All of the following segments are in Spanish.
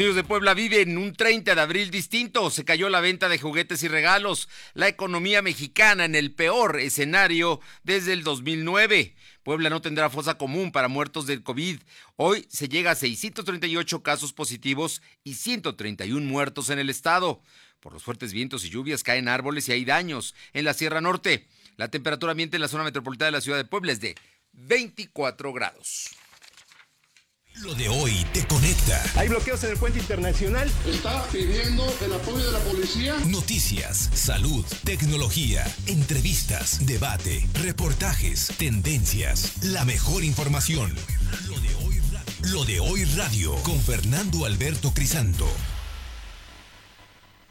Niños de Puebla viven un 30 de abril distinto. Se cayó la venta de juguetes y regalos. La economía mexicana en el peor escenario desde el 2009. Puebla no tendrá fosa común para muertos del COVID. Hoy se llega a 638 casos positivos y 131 muertos en el estado. Por los fuertes vientos y lluvias caen árboles y hay daños en la Sierra Norte. La temperatura ambiente en la zona metropolitana de la ciudad de Puebla es de 24 grados. Lo de hoy te conecta. Hay bloqueos en el puente internacional. Está pidiendo el apoyo de la policía. Noticias, salud, tecnología, entrevistas, debate, reportajes, tendencias, la mejor información. Lo de hoy radio, Lo de hoy radio con Fernando Alberto Crisanto.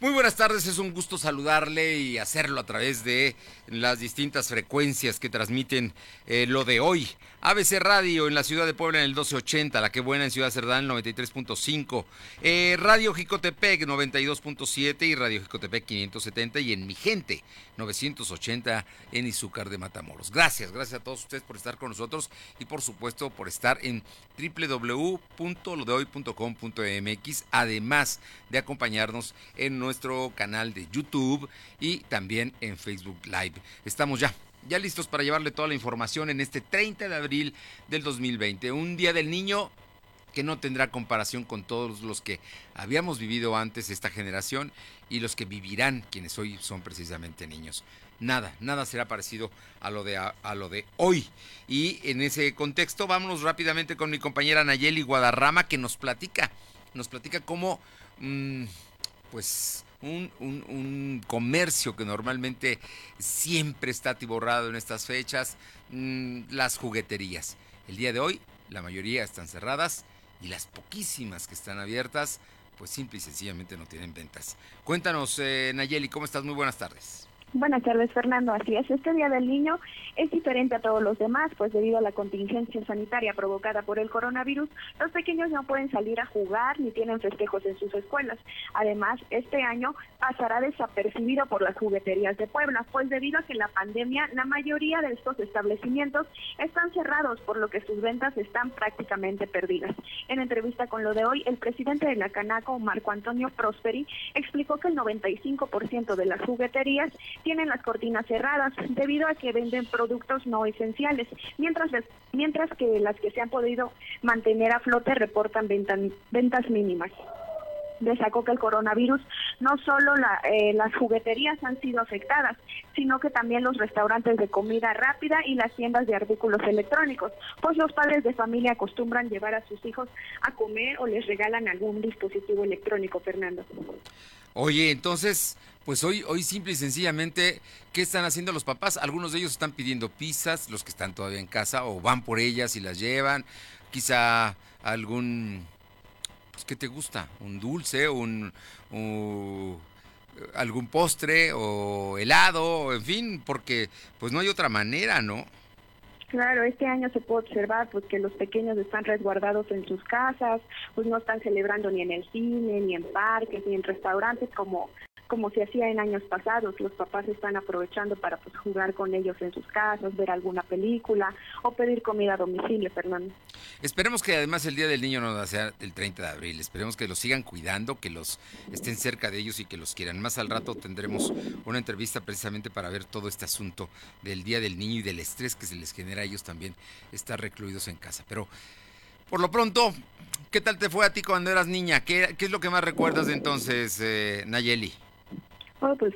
Muy buenas tardes, es un gusto saludarle y hacerlo a través de las distintas frecuencias que transmiten eh, lo de hoy. ABC Radio en la ciudad de Puebla en el 1280, La Que Buena en Ciudad Cerdán en el 93.5, eh, Radio Jicotepec 92.7 y Radio Jicotepec 570 y en Mi Gente 980 en Izúcar de Matamoros. Gracias, gracias a todos ustedes por estar con nosotros y por supuesto por estar en www.lodehoy.com.mx, además de acompañarnos en nuestro canal de YouTube y también en Facebook Live. Estamos ya ya listos para llevarle toda la información en este 30 de abril del 2020, un día del niño que no tendrá comparación con todos los que habíamos vivido antes esta generación y los que vivirán quienes hoy son precisamente niños. Nada, nada será parecido a lo de, a, lo de hoy. Y en ese contexto vámonos rápidamente con mi compañera Nayeli Guadarrama que nos platica, nos platica cómo, mm, pues, un, un, comercio que normalmente siempre está atiborrado en estas fechas, mm, las jugueterías. El día de hoy la mayoría están cerradas y las poquísimas que están abiertas, pues simple y sencillamente no tienen ventas. Cuéntanos, eh, Nayeli, ¿cómo estás? Muy buenas tardes. Buenas tardes, Fernando. Así es, este Día del Niño es diferente a todos los demás, pues debido a la contingencia sanitaria provocada por el coronavirus, los pequeños no pueden salir a jugar ni tienen festejos en sus escuelas. Además, este año pasará desapercibido por las jugueterías de Puebla, pues debido a que la pandemia, la mayoría de estos establecimientos están cerrados, por lo que sus ventas están prácticamente perdidas. En entrevista con lo de hoy, el presidente de la Canaco, Marco Antonio Prosperi, explicó que el 95% de las jugueterías tienen las cortinas cerradas debido a que venden productos no esenciales, mientras, mientras que las que se han podido mantener a flote reportan ventas mínimas destacó que el coronavirus no solo eh, las jugueterías han sido afectadas, sino que también los restaurantes de comida rápida y las tiendas de artículos electrónicos, pues los padres de familia acostumbran llevar a sus hijos a comer o les regalan algún dispositivo electrónico, Fernando. Oye, entonces, pues hoy, hoy simple y sencillamente, ¿qué están haciendo los papás? Algunos de ellos están pidiendo pizzas, los que están todavía en casa, o van por ellas y las llevan. Quizá algún, pues, ¿qué te gusta? Un dulce, un, algún postre o helado, en fin, porque pues no hay otra manera, ¿no? Claro, este año se puede observar pues que los pequeños están resguardados en sus casas, pues no están celebrando ni en el cine, ni en parques, ni en restaurantes como como se hacía en años pasados. Los papás están aprovechando para pues jugar con ellos en sus casas, ver alguna película o pedir comida a domicilio, Fernando. Esperemos que además el Día del Niño no sea el 30 de abril. Esperemos que los sigan cuidando, que los estén cerca de ellos y que los quieran. Más al rato tendremos una entrevista precisamente para ver todo este asunto del Día del Niño y del estrés que se les genera a ellos también estar recluidos en casa. Pero por lo pronto, ¿qué tal te fue a ti cuando eras niña? ¿Qué, es lo que más recuerdas de entonces, eh, Nayeli? Oh, pues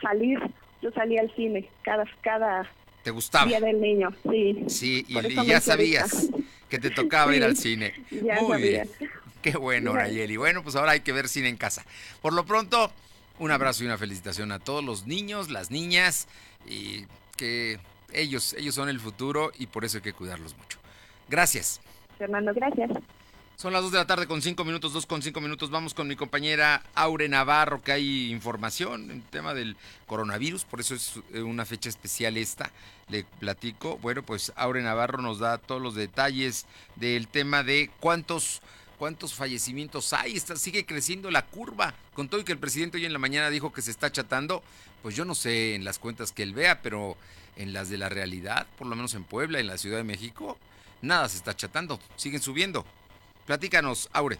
salir, yo salía al cine cada, cada ¿Te gustaba? Día del niño, sí. Sí, y, ya sabías que te tocaba ir al cine. Muy bien. Qué bueno, Nayeli. Bueno, pues ahora hay que ver cine en casa. Por lo pronto, un abrazo y una felicitación a todos los niños, las niñas, y que ellos, ellos son el futuro y por eso hay que cuidarlos mucho. Gracias. Fernando, gracias. Son las 2 de la tarde con 5 minutos, 2 con 5 minutos. Vamos con mi compañera Aure Navarro, que hay información en tema del coronavirus, por eso es eh, una fecha especial esta. Le platico. Bueno, pues Aure Navarro nos da todos los detalles del tema de cuántos cuántos fallecimientos hay. Está, sigue creciendo la curva. Con todo y que el presidente hoy en la mañana dijo que se está chatando, pues yo no sé en las cuentas que él vea, pero en las de la realidad, por lo menos en Puebla, en la Ciudad de México, nada se está chatando. Siguen subiendo. Platícanos, Aure.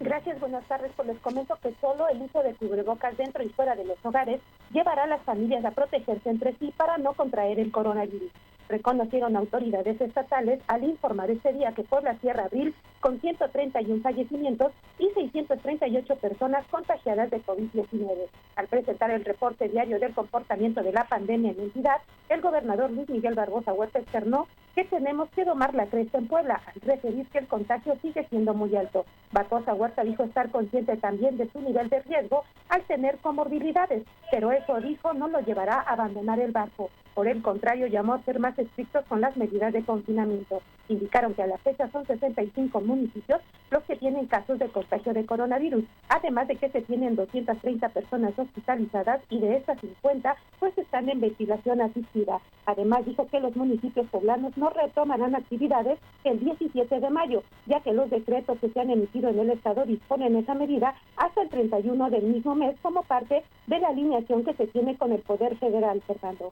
Gracias, buenas tardes. Pues les comento que solo el uso de cubrebocas dentro y fuera de los hogares llevará a las familias a protegerse entre sí para no contraer el coronavirus reconocieron autoridades estatales al informar este día que Puebla cierra abril con 131 fallecimientos y 638 personas contagiadas de COVID-19. Al presentar el reporte diario del comportamiento de la pandemia en entidad, el gobernador Luis Miguel Barbosa Huerta externó que tenemos que domar la cresta en Puebla, al referir que el contagio sigue siendo muy alto. Barbosa Huerta dijo estar consciente también de su nivel de riesgo al tener comorbilidades, pero eso dijo no lo llevará a abandonar el barco. Por el contrario, llamó a ser más estrictos con las medidas de confinamiento. Indicaron que a la fecha son 65 municipios los que tienen casos de contagio de coronavirus, además de que se tienen 230 personas hospitalizadas y de estas 50 pues están en ventilación asistida. Además dijo que los municipios poblanos no retomarán actividades el 17 de mayo, ya que los decretos que se han emitido en el estado disponen esa medida hasta el 31 del mismo mes como parte de la alineación que se tiene con el Poder Federal, Fernando.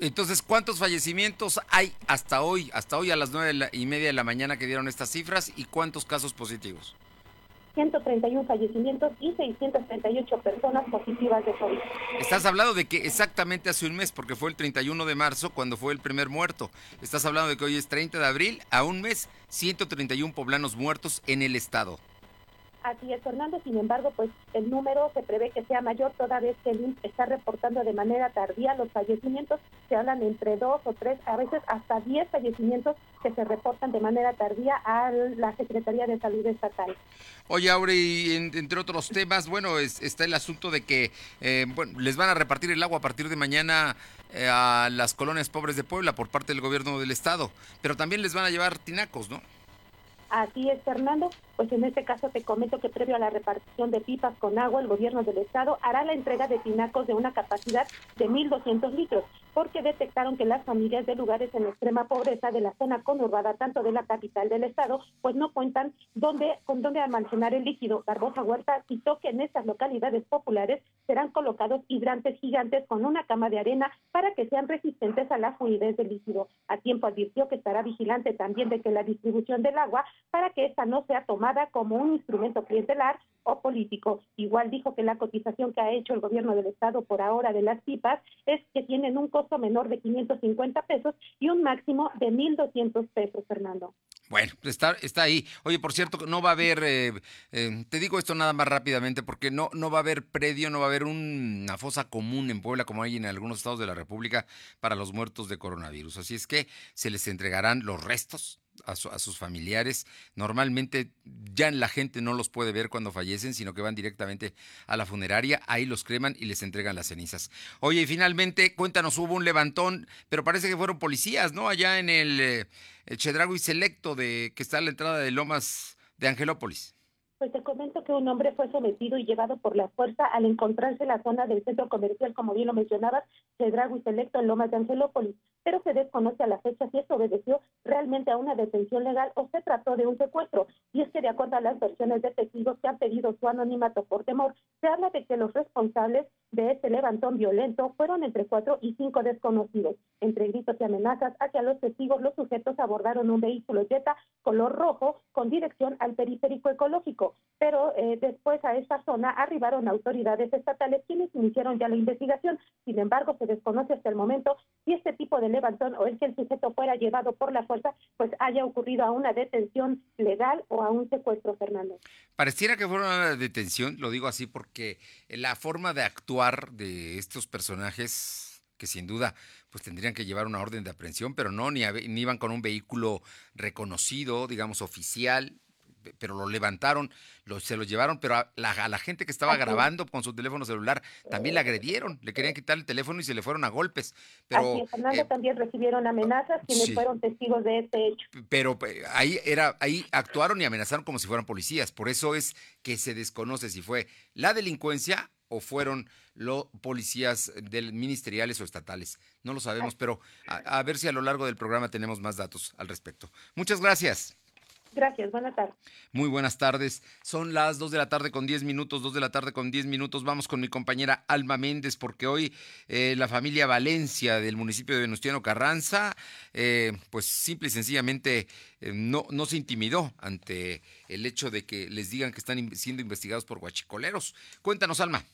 Entonces, ¿cuántos fallecimientos hay hasta hoy, hasta hoy a las nueve y media de la mañana que dieron estas cifras y cuántos casos positivos? 131 fallecimientos y 638 personas positivas de COVID. Estás hablando de que exactamente hace un mes, porque fue el 31 de marzo cuando fue el primer muerto. Estás hablando de que hoy es 30 de abril, a un mes, 131 poblanos muertos en el estado. Así es, Fernando. Sin embargo, pues el número se prevé que sea mayor toda vez que el INSS está reportando de manera tardía los fallecimientos. Se hablan entre dos o tres, a veces hasta diez fallecimientos que se reportan de manera tardía a la Secretaría de Salud Estatal. Oye, Aure, entre otros temas, bueno, está el asunto de que eh, bueno, les van a repartir el agua a partir de mañana eh, a las colonias pobres de Puebla por parte del gobierno del estado, pero también les van a llevar tinacos, ¿no? Así es, Fernando. Pues en este caso te comento que previo a la repartición de pipas con agua, el gobierno del estado hará la entrega de tinacos de una capacidad de 1.200 litros, porque detectaron que las familias de lugares en extrema pobreza de la zona conurbada, tanto de la capital del estado, pues no cuentan dónde, con dónde almacenar el líquido. Barbosa Huerta citó que en estas localidades populares serán colocados hidrantes gigantes con una cama de arena para que sean resistentes a la fluidez del líquido. A tiempo advirtió que estará vigilante también de que la distribución del agua para que esta no sea tomada como un instrumento clientelar o político. Igual dijo que la cotización que ha hecho el gobierno del estado por ahora de las pipas es que tienen un costo menor de 550 pesos y un máximo de 1.200 pesos, Fernando. Bueno, está, está ahí. Oye, por cierto, no va a haber, eh, eh, te digo esto nada más rápidamente, porque no, no va a haber predio, no va a haber una fosa común en Puebla como hay en algunos estados de la República para los muertos de coronavirus. Así es que se les entregarán los restos a, sus familiares. Normalmente ya la gente no los puede ver cuando fallecen, sino que van directamente a la funeraria, ahí los creman y les entregan las cenizas. Oye, y finalmente, cuéntanos, hubo un levantón, pero parece que fueron policías, ¿no? Allá en el, eh, y Selecto, de, que está a la entrada de Lomas de Angelópolis. Pues te comento que un hombre fue sometido y llevado por la fuerza al encontrarse en la zona del centro comercial, como bien lo mencionabas, Chedrago y Selecto en Lomas de Angelópolis, pero se desconoce a la fecha si esto obedeció realmente a una detención legal o se trató de un secuestro. Y es que de acuerdo a las versiones de testigos que han pedido su anonimato por temor, se habla de que los responsables de este levantón violento fueron entre cuatro y cinco desconocidos. Entre gritos y amenazas hacia los testigos, los sujetos abordaron un vehículo Jetta color rojo con dirección al periférico ecológico. Pero eh, después a esta zona arribaron autoridades estatales quienes iniciaron ya la investigación. Sin embargo, se desconoce hasta el momento si este tipo de levantón o el que el sujeto fuera llevado por la fuerza, pues haya ocurrido a una detención legal o a un secuestro, Fernando. Pareciera que fuera una detención, lo digo así porque la forma de actuar de estos personajes que sin duda pues tendrían que llevar una orden de aprehensión, pero no, ni, ni iban con un vehículo reconocido, digamos, oficial, pero lo levantaron, lo, se lo llevaron, pero a la, gente que estaba grabando con su teléfono celular también le agredieron, le querían quitar el teléfono y se le fueron a golpes. Pero, Fernando, eh, también recibieron amenazas quienes fueron testigos de este hecho. Pero eh, ahí era, ahí actuaron y amenazaron como si fueran policías, por eso es que se desconoce si fue la delincuencia o fueron los policías del ministeriales o estatales. No lo sabemos, pero a ver si a lo largo del programa tenemos más datos al respecto. Muchas gracias. Gracias, buenas tardes. Muy buenas tardes. Son las 2 de la tarde con 10 minutos, 2 de la tarde con 10 minutos. Vamos con mi compañera Alma Méndez porque hoy eh, la familia Valencia del municipio de Venustiano Carranza, eh, pues simple y sencillamente eh, no, no se intimidó ante el hecho de que les digan que están siendo investigados por guachicoleros. Cuéntanos, Alma.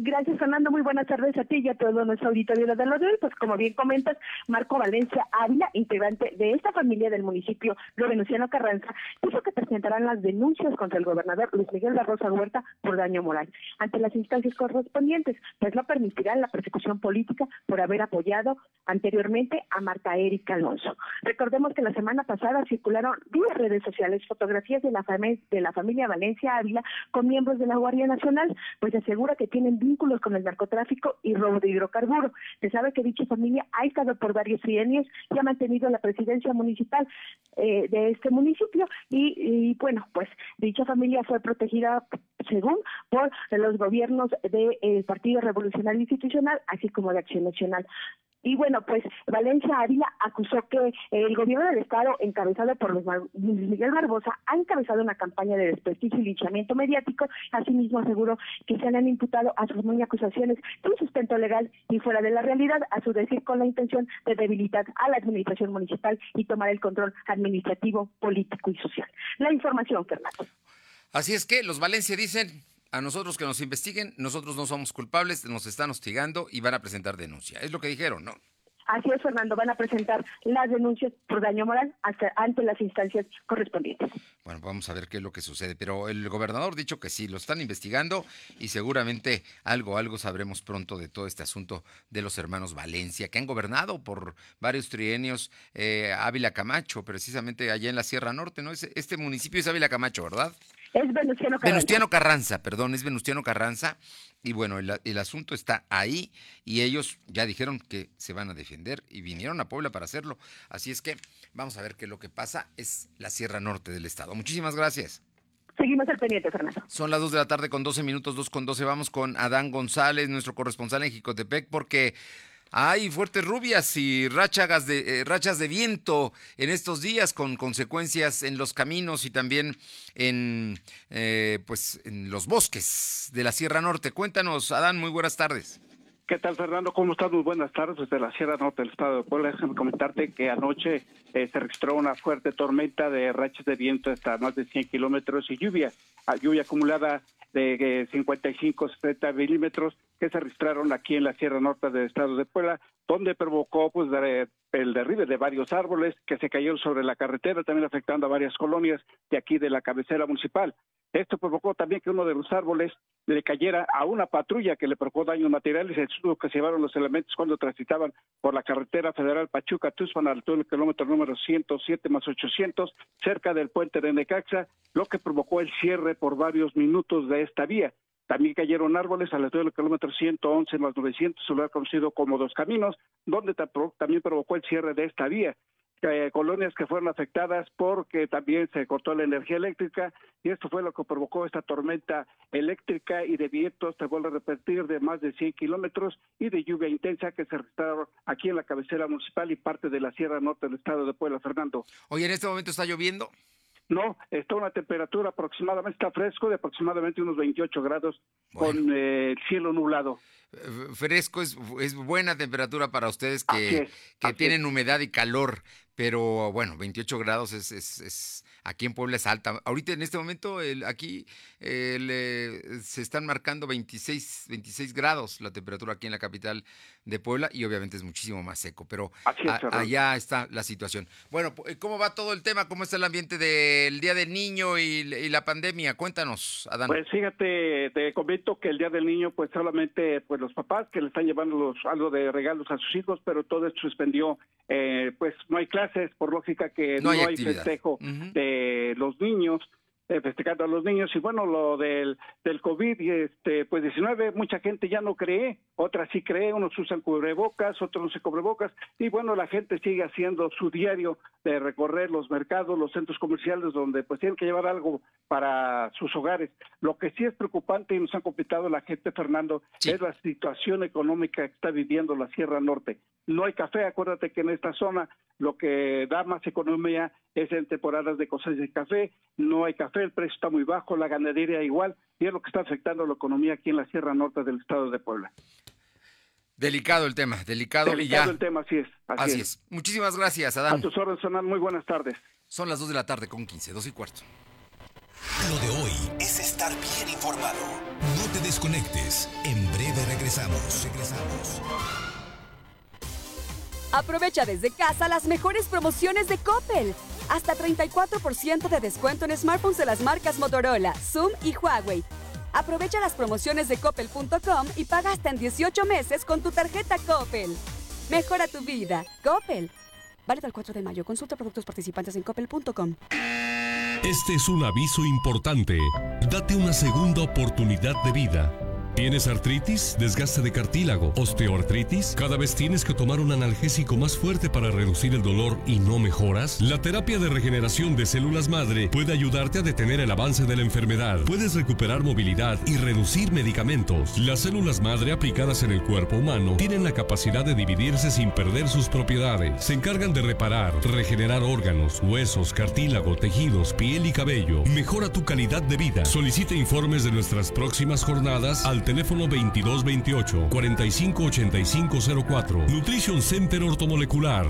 Gracias, Fernando. Muy buenas tardes a ti y a todo nuestro auditorio de la. Pues como bien comentas, Marco Valencia Ávila, integrante de esta familia del municipio de Venustiano Carranza, dijo que presentarán las denuncias contra el gobernador Luis Miguel Barrosa Huerta por daño moral ante las instancias correspondientes, pues no permitirán la persecución política por haber apoyado anteriormente a Marta Erika Alonso. Recordemos que la semana pasada circularon vía redes sociales fotografías de la, de la familia Valencia Ávila con miembros de la Guardia Nacional, pues asegura que tienen vínculos con el narcotráfico y robo de hidrocarburos. Se sabe que dicha familia ha estado por varios trienios y ha mantenido la presidencia municipal eh, de este municipio y, bueno, pues dicha familia fue protegida según por los gobiernos del Partido Revolucionario Institucional, así como de Acción Nacional. Y bueno, pues Valencia Ávila acusó que el gobierno del Estado, encabezado por Luis Miguel Barbosa, ha encabezado una campaña de desprestigio y linchamiento mediático. Asimismo, aseguró que se han imputado a sus muy acusaciones sin sustento legal y fuera de la realidad, a su decir, con la intención de debilitar a la administración municipal y tomar el control administrativo, político y social. La información, Fernando. Así es que los Valencia dicen a nosotros que nos investiguen, nosotros no somos culpables, nos están hostigando y van a presentar denuncia. Es lo que dijeron, ¿no? Así es, Fernando, van a presentar las denuncias por daño moral hasta ante las instancias correspondientes. Bueno, vamos a ver qué es lo que sucede. Pero el gobernador ha dicho que sí, lo están investigando y seguramente algo, algo sabremos pronto de todo este asunto de los hermanos Valencia, que han gobernado por varios trienios eh, Ávila Camacho, precisamente allá en la Sierra Norte, ¿no? Este municipio es Ávila Camacho, ¿verdad? Es Venustiano Carranza. Venustiano Carranza, perdón, es Venustiano Carranza. Y bueno, el, asunto está ahí y ellos ya dijeron que se van a defender y vinieron a Puebla para hacerlo. Así es que vamos a ver qué es lo que pasa. Es la Sierra Norte del Estado. Muchísimas gracias. Seguimos al pendiente, Fernando. Son las 2 de la tarde con 12 minutos, 2 con 12. Vamos con Adán González, nuestro corresponsal en Jicotepec, porque hay fuertes rubias y ráchagas de, eh, rachas de viento en estos días con consecuencias en los caminos y también en, eh, pues, en los bosques de la Sierra Norte. Cuéntanos, Adán, muy buenas tardes. ¿Qué tal, Fernando? ¿Cómo estás? Muy buenas tardes desde la Sierra Norte del Estado de Puebla. Déjame comentarte que anoche eh, se registró una fuerte tormenta de rachas de viento hasta más de 100 kilómetros y lluvia, lluvia acumulada de 55, 70 milímetros que se registraron aquí en la Sierra Norte del Estado de Puebla, donde provocó pues el derribe de varios árboles que se cayeron sobre la carretera, también afectando a varias colonias de aquí de la cabecera municipal. Esto provocó también que uno de los árboles le cayera a una patrulla que le provocó daños materiales, el susto que se llevaron los elementos cuando transitaban por la carretera federal Pachuca-Tuxpan al el kilómetro número 107 más 800, cerca del puente de Necaxa, lo que provocó el cierre por varios minutos de esta vía. También cayeron árboles al altura del kilómetro 111 más 900, lugar conocido como Dos Caminos, donde también provocó el cierre de esta vía. Eh, colonias que fueron afectadas porque también se cortó la energía eléctrica y esto fue lo que provocó esta tormenta eléctrica y de vientos, te vuelvo a repetir, de más de 100 kilómetros y de lluvia intensa que se registraron aquí en la cabecera municipal y parte de la Sierra Norte del estado de Puebla, Fernando. Oye, ¿en este momento está lloviendo? No, está una temperatura aproximadamente, está fresco, de aproximadamente unos 28 grados con eh, cielo nublado. Eh, fresco es, es, buena temperatura para ustedes que, que tienen humedad y calor, pero bueno, 28 grados es, es, es aquí en Puebla es alta. Ahorita en este momento el, aquí se están marcando 26, 26 grados la temperatura aquí en la capital de Puebla y obviamente es muchísimo más seco, pero allá está la situación. Bueno, ¿cómo va todo el tema? ¿Cómo está el ambiente del Día del Niño y, la pandemia? Cuéntanos, Adán. Pues fíjate, te comento que el Día del Niño, pues solamente pues los papás que le están llevando los, algo de regalos a sus hijos, pero todo esto suspendió, eh, pues no hay clases, por lógica que no, hay, festejo de los niños festejando a los niños. Y bueno lo del del covid este pues 19 mucha gente ya no cree otras sí cree unos usan cubrebocas otros no se cubrebocas. Y bueno la gente sigue haciendo su diario de recorrer los mercados los centros comerciales donde pues tienen que llevar algo para sus hogares. Lo que sí es preocupante y nos han complicado la gente Fernando es la situación económica que está viviendo la Sierra Norte. No hay café acuérdate que en esta zona lo que da más economía es en temporadas de cosecha de café, no hay café, el precio está muy bajo, la ganadería igual, y es lo que está afectando la economía aquí en la Sierra Norte del estado de Puebla. Delicado el tema, delicado, Delicado y ya. el tema, así es. Así, Así es. Muchísimas gracias, Adán. A tus órdenes, Hernán, muy buenas tardes. Son las 2 de la tarde con 15, 2 y cuarto. Lo de hoy es estar bien informado. No te desconectes. En breve regresamos. Regresamos. Aprovecha desde casa las mejores promociones de Coppel. Hasta 34% de descuento en smartphones de las marcas Motorola, Zoom y Huawei. Aprovecha las promociones de coppel.com y paga hasta en 18 meses con tu tarjeta Coppel. Mejora tu vida. Coppel. Válido el 4 de mayo. Consulta productos participantes en coppel.com. Este es un aviso importante. Date una segunda oportunidad de vida. ¿Tienes artritis, desgaste de cartílago, osteoartritis? ¿Cada vez tienes que tomar un analgésico más fuerte para reducir el dolor y no mejoras? La terapia de regeneración de células madre puede ayudarte a detener el avance de la enfermedad. Puedes recuperar movilidad y reducir medicamentos. Las células madre aplicadas en el cuerpo humano tienen la capacidad de dividirse sin perder sus propiedades. Se encargan de reparar, regenerar órganos, huesos, cartílago, tejidos, piel y cabello. Mejora tu calidad de vida. Solicita informes de nuestras próximas jornadas al teléfono 2228 458504. Nutrition Center Ortomolecular.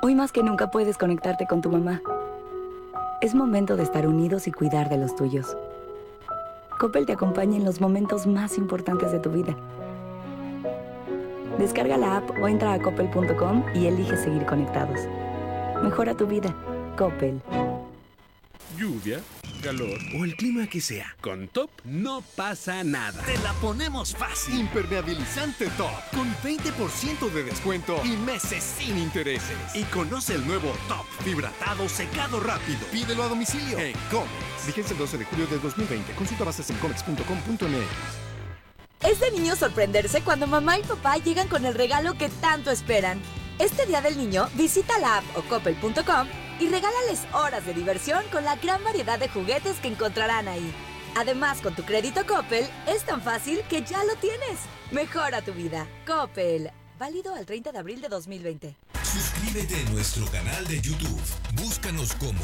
Hoy más que nunca puedes conectarte con tu mamá. Es momento de estar unidos y cuidar de los tuyos. Coppel te acompaña en los momentos más importantes de tu vida. Descarga la app o entra a coppel.com y elige seguir conectados. Mejora tu vida. Coppel. Lluvia, calor o el clima que sea. Con Top no pasa nada. Te la ponemos fácil. Impermeabilizante Top con 20% de descuento y meses sin intereses. Y conoce el nuevo Top Fibratado Secado Rápido. Pídelo a domicilio en Comex. Vigencia el 12 de julio de 2020. Consulta bases en comex.com.mx. Es de niño sorprenderse cuando mamá y papá llegan con el regalo que tanto esperan. Este Día del Niño, visita la app o coppel.com y regálales horas de diversión con la gran variedad de juguetes que encontrarán ahí. Además, con tu crédito Coppel, es tan fácil que ya lo tienes. Mejora tu vida. Coppel. Válido al 30 de abril de 2020. Suscríbete a nuestro canal de YouTube. Búscanos como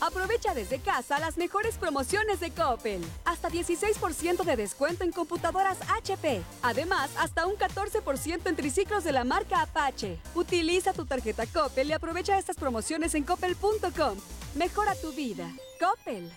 Aprovecha desde casa las mejores promociones de Coppel. Hasta 16% de descuento en computadoras HP. Además, hasta un 14% en triciclos de la marca Apache. Utiliza tu tarjeta Coppel y aprovecha estas promociones en coppel.com. Mejora tu vida. Coppel.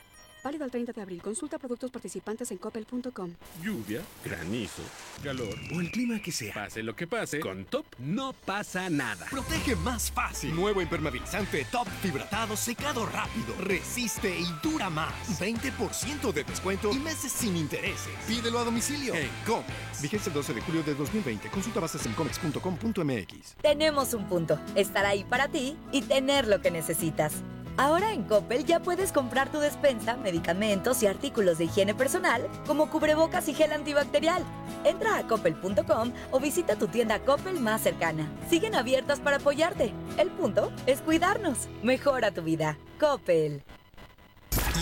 Válido el 30 de abril. Consulta productos participantes en coppel.com. Lluvia, granizo, calor o el clima que sea. Pase lo que pase, con Top no pasa nada. Protege más fácil. Nuevo impermeabilizante Top Fibratado Secado Rápido. Resiste y dura más. 20% de descuento y meses sin intereses. Pídelo a domicilio en Comex. Vigencia el 12 de julio de 2020. Consulta bases en comex.com.mx. Tenemos un punto. Estar ahí para ti y tener lo que necesitas. Ahora en Coppel ya puedes comprar tu despensa, medicamentos y artículos de higiene personal, como cubrebocas y gel antibacterial. Entra a coppel.com o visita tu tienda Coppel más cercana. Siguen abiertas para apoyarte. El punto es cuidarnos. Mejora tu vida. Coppel.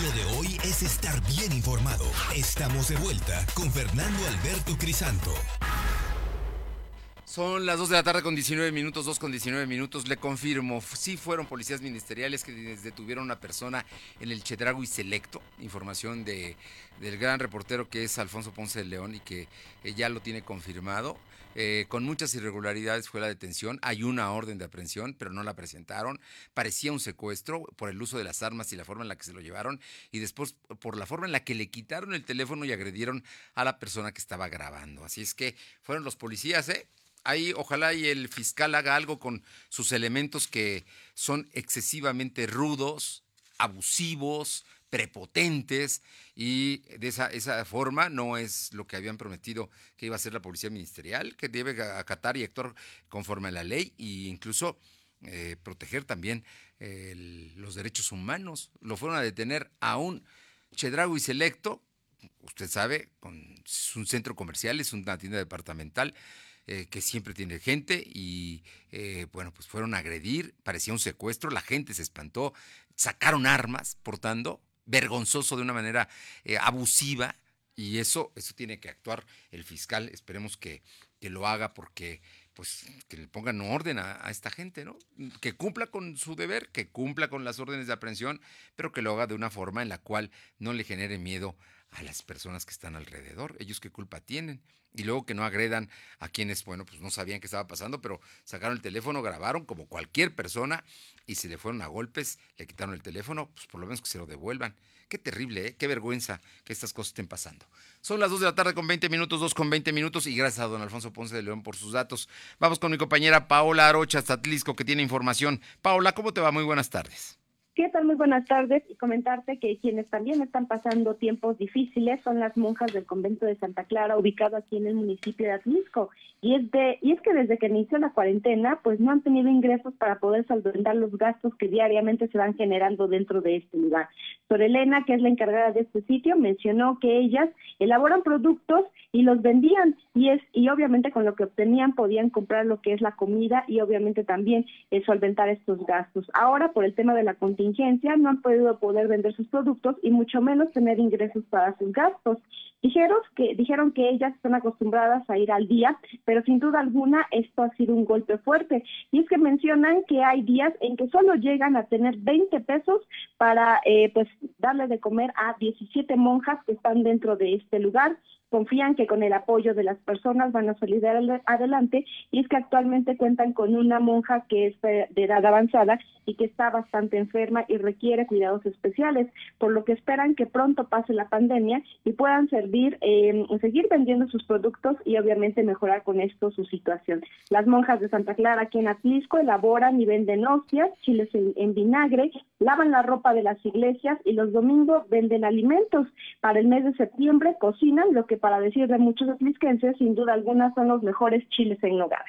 Lo de hoy es estar bien informado. Estamos de vuelta con Fernando Alberto Crisanto. Son las 2 de la tarde con 19 minutos, 2 con 19 minutos. Le confirmo, sí fueron policías ministeriales que detuvieron a una persona en el Chedragui Selecto. Información de, del gran reportero que es Alfonso Ponce de León y que eh, ya lo tiene confirmado. Eh, con muchas irregularidades fue la detención. Hay una orden de aprehensión, pero no la presentaron. Parecía un secuestro por el uso de las armas y la forma en la que se lo llevaron. Y después por la forma en la que le quitaron el teléfono y agredieron a la persona que estaba grabando. Así es que fueron los policías, ¿eh? Ahí ojalá y el fiscal haga algo con sus elementos que son excesivamente rudos, abusivos, prepotentes y de esa, esa forma no es lo que habían prometido que iba a ser la policía ministerial, que debe acatar y actuar conforme a la ley e incluso eh, proteger también eh, los derechos humanos. Lo fueron a detener a un Chedraui selecto, usted sabe, con, es un centro comercial, es una tienda departamental, eh, que siempre tiene gente y eh, bueno, pues fueron a agredir, parecía un secuestro, la gente se espantó, sacaron armas portando, vergonzoso de una manera eh, abusiva y eso, eso tiene que actuar el fiscal, esperemos que, que lo haga porque pues que le pongan orden a, a, esta gente, ¿no? Que cumpla con su deber, que cumpla con las órdenes de aprehensión, pero que lo haga de una forma en la cual no le genere miedo a las personas que están alrededor. Ellos qué culpa tienen. Y luego que no agredan a quienes, bueno, pues no sabían qué estaba pasando, pero sacaron el teléfono, grabaron como cualquier persona y se le fueron a golpes, le quitaron el teléfono, pues por lo menos que se lo devuelvan. Qué terrible, ¿eh? qué vergüenza que estas cosas estén pasando. Son las 2 de la tarde con 20 minutos, 2 con 20 minutos y gracias a don Alfonso Ponce de León por sus datos. Vamos con mi compañera Paola Arocha Statlisco que tiene información. Paola, ¿cómo te va? Muy buenas tardes. ¿Qué tal? Muy buenas tardes y comentarte que quienes también están pasando tiempos difíciles son las monjas del convento de Santa Clara ubicado aquí en el municipio de Atlisco y es de y es que desde que inició la cuarentena pues no han tenido ingresos para poder solventar los gastos que diariamente se van generando dentro de este lugar. Sor Elena, que es la encargada de este sitio, mencionó que ellas elaboran productos y los vendían y es y obviamente con lo que obtenían podían comprar lo que es la comida y obviamente también eh, solventar estos gastos. Ahora por el tema de la contingencia no han podido poder vender sus productos y mucho menos tener ingresos para sus gastos. Dijeron que, dijeron que ellas están acostumbradas a ir al día, pero sin duda alguna esto ha sido un golpe fuerte. Y es que mencionan que hay días en que solo llegan a tener 20 pesos para eh, pues darle de comer a 17 monjas que están dentro de este lugar confían que con el apoyo de las personas van a salir adelante y es que actualmente cuentan con una monja que es de edad avanzada y que está bastante enferma y requiere cuidados especiales, por lo que esperan que pronto pase la pandemia y puedan servir, eh, seguir vendiendo sus productos y obviamente mejorar con esto su situación. Las monjas de Santa Clara aquí en Atlisco elaboran y venden hostias, chiles en vinagre, lavan la ropa de las iglesias y los domingos venden alimentos. Para el mes de septiembre cocinan lo que para decir de muchos atlisquenses, sin duda alguna son los mejores chiles en nogada.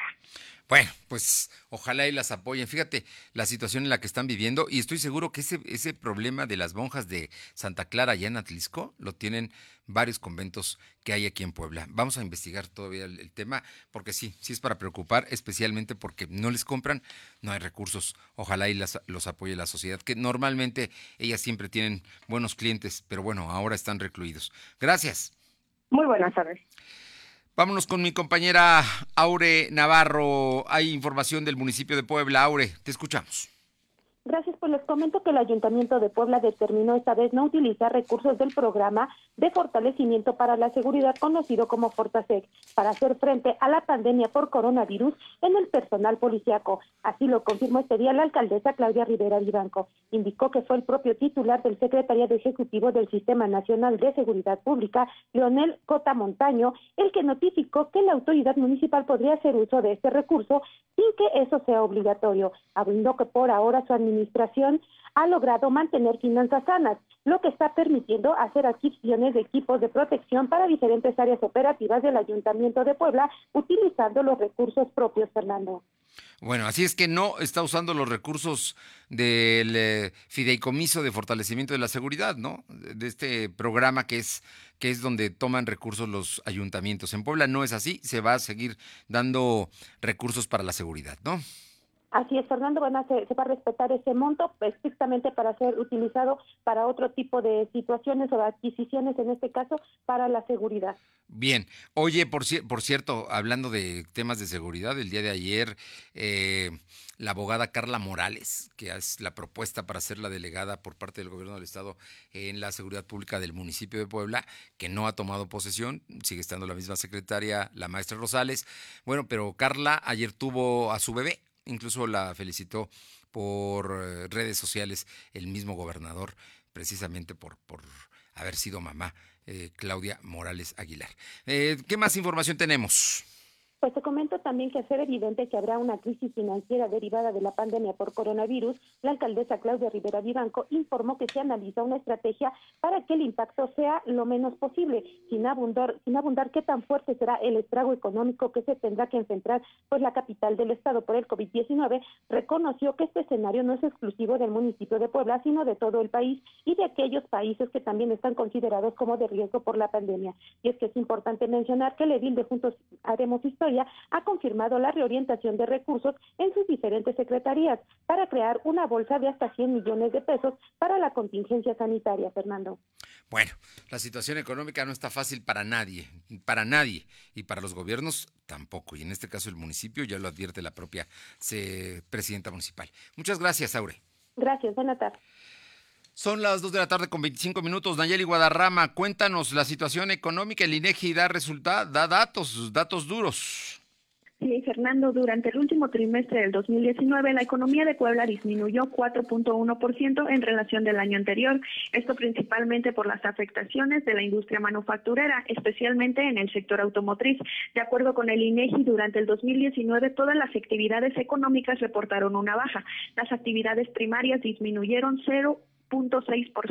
Bueno, pues ojalá y las apoyen. Fíjate la situación en la que están viviendo y estoy seguro que ese, ese problema de las monjas de Santa Clara allá en Atlisco lo tienen varios conventos que hay aquí en Puebla. Vamos a investigar todavía el, el, tema porque sí, sí es para preocupar, especialmente porque no les compran, no hay recursos. Ojalá y las, los apoye la sociedad, que normalmente ellas siempre tienen buenos clientes, pero bueno, ahora están recluidos. Gracias. Muy buenas tardes. Vámonos con mi compañera Aure Navarro. Hay información del municipio de Puebla. Aure, te escuchamos. Gracias, pues les comento que el Ayuntamiento de Puebla determinó esta vez no utilizar recursos del programa de fortalecimiento para la seguridad conocido como Fortasec para hacer frente a la pandemia por coronavirus en el personal policiaco. Así lo confirmó este día la alcaldesa Claudia Rivera Vivanco. Indicó que fue el propio titular del Secretariado Ejecutivo del Sistema Nacional de Seguridad Pública, Leonel Cota Montaño, el que notificó que la autoridad municipal podría hacer uso de este recurso sin que eso sea obligatorio. Abrindó que por ahora su administración administración ha logrado mantener finanzas sanas, lo que está permitiendo hacer adquisiciones de equipos de protección para diferentes áreas operativas del Ayuntamiento de Puebla, utilizando los recursos propios, Fernando. Bueno, así es que no está usando los recursos del eh, fideicomiso de fortalecimiento de la seguridad, ¿no? De este programa que es que es donde toman recursos los ayuntamientos. En Puebla no es así, se va a seguir dando recursos para la seguridad, ¿no? Así es, Fernando, bueno, se, va a respetar ese monto estrictamente para ser utilizado para otro tipo de situaciones o adquisiciones, en este caso, para la seguridad. Bien, oye, por, por cierto, hablando de temas de seguridad, el día de ayer, eh, la abogada Carla Morales, que es la propuesta para ser la delegada por parte del gobierno del Estado en la seguridad pública del municipio de Puebla, que no ha tomado posesión, sigue estando la misma secretaria, la maestra Rosales. Bueno, pero Carla ayer tuvo a su bebé, Incluso la felicitó por eh, redes sociales el mismo gobernador, precisamente por, por haber sido mamá, eh, Claudia Morales Aguilar. Eh, ¿Qué más información tenemos? Pues te comento también que hacer evidente que habrá una crisis financiera derivada de la pandemia por coronavirus, la alcaldesa Claudia Rivera Vivanco informó que se analiza una estrategia para que el impacto sea lo menos posible, sin abundar, sin abundar qué tan fuerte será el estrago económico que se tendrá que enfrentar pues la capital del estado por el COVID-19, reconoció que este escenario no es exclusivo del municipio de Puebla, sino de todo el país y de aquellos países que también están considerados como de riesgo por la pandemia. Y es que es importante mencionar que el edil de Juntos Haremos Historia ha confirmado la reorientación de recursos en sus diferentes secretarías para crear una bolsa de hasta 100 millones de pesos para la contingencia sanitaria, Fernando. Bueno, la situación económica no está fácil para nadie, para nadie, y para los gobiernos tampoco. Y en este caso el municipio ya lo advierte la propia presidenta municipal. Muchas gracias, Aure. Gracias, buena tarde. Son las 2 de la tarde con 25 minutos. Nayeli Guadarrama, cuéntanos la situación económica. El INEGI da resultados, da datos, datos duros. Sí, Fernando, durante el último trimestre del 2019 la economía de Puebla disminuyó 4.1% en relación del año anterior, esto principalmente por las afectaciones de la industria manufacturera, especialmente en el sector automotriz. De acuerdo con el INEGI, durante el 2019 todas las actividades económicas reportaron una baja. Las actividades primarias disminuyeron 0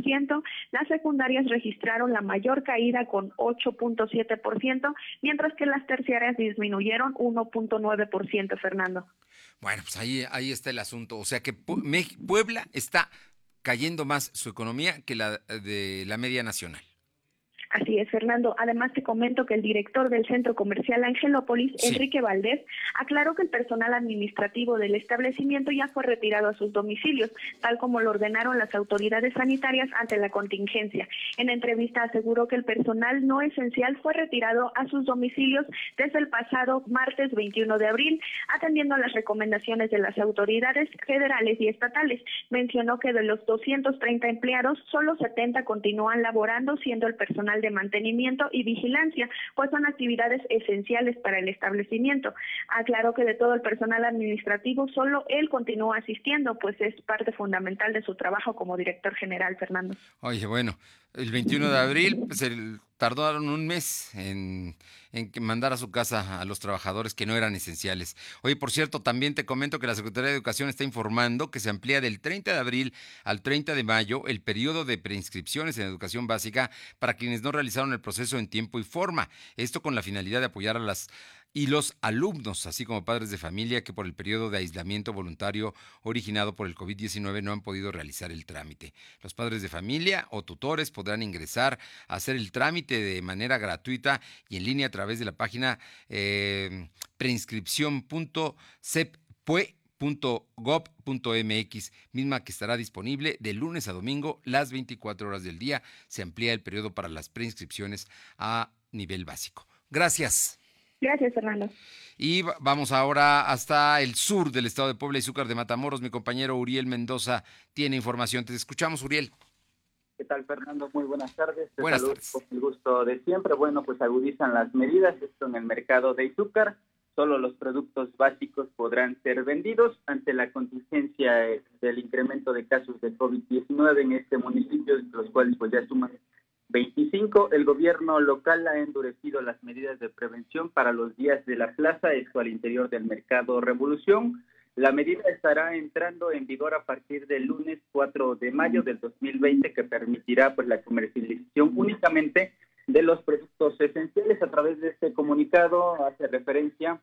ciento, las secundarias registraron la mayor caída con 8.7%, mientras que las terciarias disminuyeron 1.9%, Fernando. Bueno, pues ahí, ahí está el asunto. O sea que Puebla está cayendo más su economía que la de la media nacional. Así es, Fernando. Además, te comento que el director del Centro Comercial Angelópolis, Enrique Valdés, aclaró que el personal administrativo del establecimiento ya fue retirado a sus domicilios, tal como lo ordenaron las autoridades sanitarias ante la contingencia. En entrevista aseguró que el personal no esencial fue retirado a sus domicilios desde el pasado martes 21 de abril, atendiendo a las recomendaciones de las autoridades federales y estatales. Mencionó que de los 230 empleados, solo 70 continúan laborando, siendo el personal de mantenimiento y vigilancia, pues son actividades esenciales para el establecimiento. Aclaró que de todo el personal administrativo solo él continúa asistiendo, pues es parte fundamental de su trabajo como director general, Fernando. Oye, bueno, el 21 de abril, pues el, tardaron un mes en, mandar a su casa a los trabajadores que no eran esenciales. Oye, por cierto, también te comento que la Secretaría de Educación está informando que se amplía del 30 de abril al 30 de mayo el periodo de preinscripciones en educación básica para quienes no realizaron el proceso en tiempo y forma. Esto con la finalidad de apoyar a las y los alumnos, así como padres de familia que por el periodo de aislamiento voluntario originado por el COVID-19 no han podido realizar el trámite. Los padres de familia o tutores podrán ingresar a hacer el trámite de manera gratuita y en línea a través de la página eh, misma que estará disponible de lunes a domingo las 24 horas del día. Se amplía el periodo para las preinscripciones a nivel básico. Gracias. Gracias, Fernando. Y vamos ahora hasta el sur del estado de Puebla y Zúcar de Matamoros. Mi compañero Uriel Mendoza tiene información. Te escuchamos, Uriel. ¿Qué tal, Fernando? Muy buenas tardes. Te buenas tardes. Con el gusto de siempre. Bueno, pues agudizan las medidas. Esto en el mercado de Izúcar. Solo los productos básicos podrán ser vendidos ante la contingencia del incremento de casos de COVID-19 en este municipio, los cuales pues ya suman 25. El gobierno local ha endurecido las medidas de prevención para los días de la plaza, esto al interior del mercado Revolución. La medida estará entrando en vigor a partir del lunes 4 de mayo del 2020, que permitirá pues la comercialización únicamente de los productos esenciales. A través de este comunicado hace referencia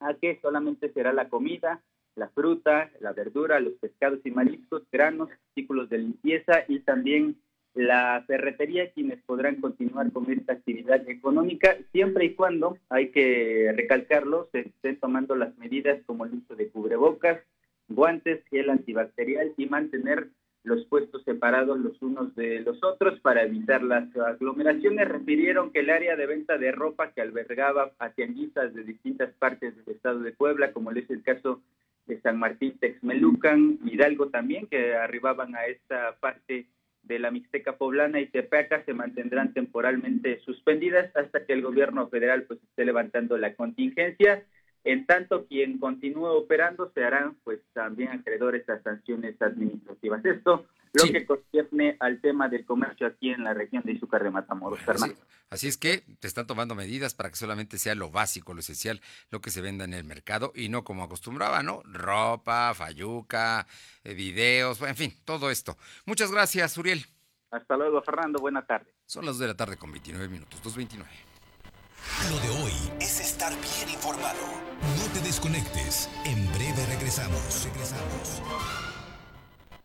a que solamente será la comida, la fruta, la verdura, los pescados y mariscos, granos, artículos de limpieza y también la ferretería quienes podrán continuar con esta actividad económica siempre y cuando, hay que recalcarlo, se estén tomando las medidas como el uso de cubrebocas, guantes, gel antibacterial y mantener los puestos separados los unos de los otros para evitar las aglomeraciones. Refirieron que el área de venta de ropa que albergaba a tianguistas de distintas partes del estado de Puebla, como es el caso de San Martín, Texmelucan, Hidalgo también, que arribaban a esta parte de la Mixteca Poblana y Tepeaca se mantendrán temporalmente suspendidas hasta que el gobierno federal pues esté levantando la contingencia. En tanto, quien continúe operando se harán pues también acreedores a sanciones administrativas. Esto lo que concierne al tema del comercio aquí en la región de Izúcar de Matamoros, Así, es que te están tomando medidas para que solamente sea lo básico, lo esencial, lo que se venda en el mercado y no como acostumbraba, ¿no? Ropa, fayuca, eh, videos, en fin, todo esto. Muchas gracias, Uriel. Hasta luego, Fernando. Buena tarde. Son las 2 de la tarde con 29 minutos, 2.29. Lo de hoy es estar bien informado. No te desconectes. En breve regresamos. Regresamos.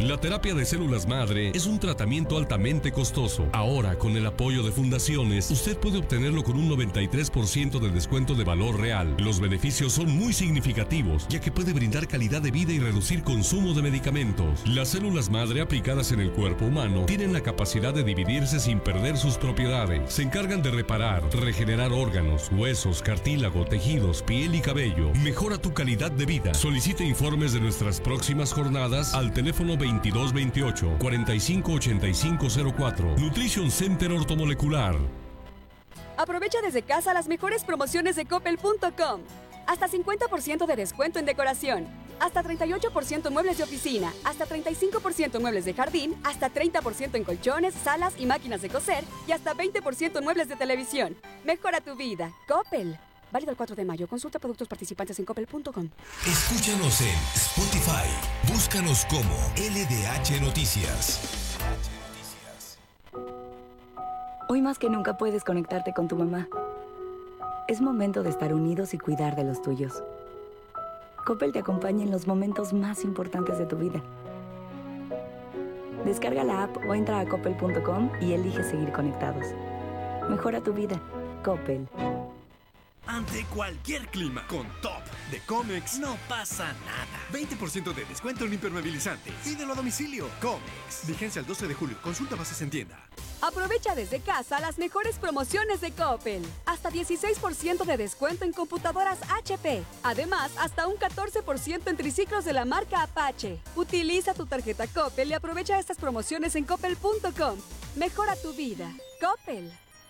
La terapia de células madre es un tratamiento altamente costoso. Ahora, con el apoyo de fundaciones, usted puede obtenerlo con un 93% de descuento de valor real. Los beneficios son muy significativos, ya que puede brindar calidad de vida y reducir consumo de medicamentos. Las células madre aplicadas en el cuerpo humano tienen la capacidad de dividirse sin perder sus propiedades. Se encargan de reparar, regenerar órganos, huesos, cartílago, tejidos, piel y cabello. Mejora tu calidad de vida. Solicite informes de nuestras próximas jornadas al teléfono 2228 458504. Nutrition Center Ortomolecular. Aprovecha desde casa las mejores promociones de coppel.com. Hasta 50% de descuento en decoración. Hasta 38% en muebles de oficina, hasta 35% en muebles de jardín, hasta 30% en colchones, salas y máquinas de coser y hasta 20% en muebles de televisión. Mejora tu vida. Coppel. Válido el 4 de mayo. Consulta productos participantes en coppel.com. Escúchanos en Spotify. Búscanos como LDH Noticias. Hoy más que nunca puedes conectarte con tu mamá. Es momento de estar unidos y cuidar de los tuyos. Coppel te acompaña en los momentos más importantes de tu vida. Descarga la app o entra a coppel.com y elige seguir conectados. Mejora tu vida. Coppel. Ante cualquier clima, con Top de Comex no pasa nada. 20% de descuento en impermeabilizantes. Pídelo a domicilio. Comex. Vigencia el 12 de julio. Consulta bases en tienda. Aprovecha desde casa las mejores promociones de Coppel. Hasta 16% de descuento en computadoras HP. Además, hasta un 14% en triciclos de la marca Apache. Utiliza tu tarjeta Coppel y aprovecha estas promociones en coppel.com. Mejora tu vida. Coppel.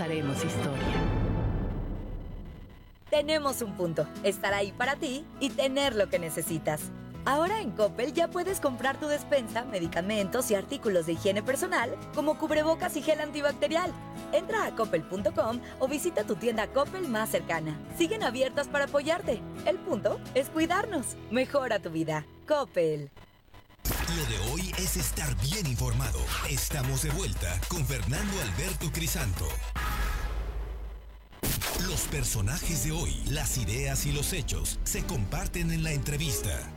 haremos historia. Tenemos un punto, estar ahí para ti y tener lo que necesitas. Ahora en Coppel ya puedes comprar tu despensa, medicamentos y artículos de higiene personal como cubrebocas y gel antibacterial. Entra a coppel.com o visita tu tienda Coppel más cercana. Siguen abiertas para apoyarte. El punto es cuidarnos. Mejora tu vida. Coppel. Lo de hoy es estar bien informado. Estamos de vuelta con Fernando Alberto Crisanto. Los personajes de hoy, las ideas y los hechos se comparten en la entrevista.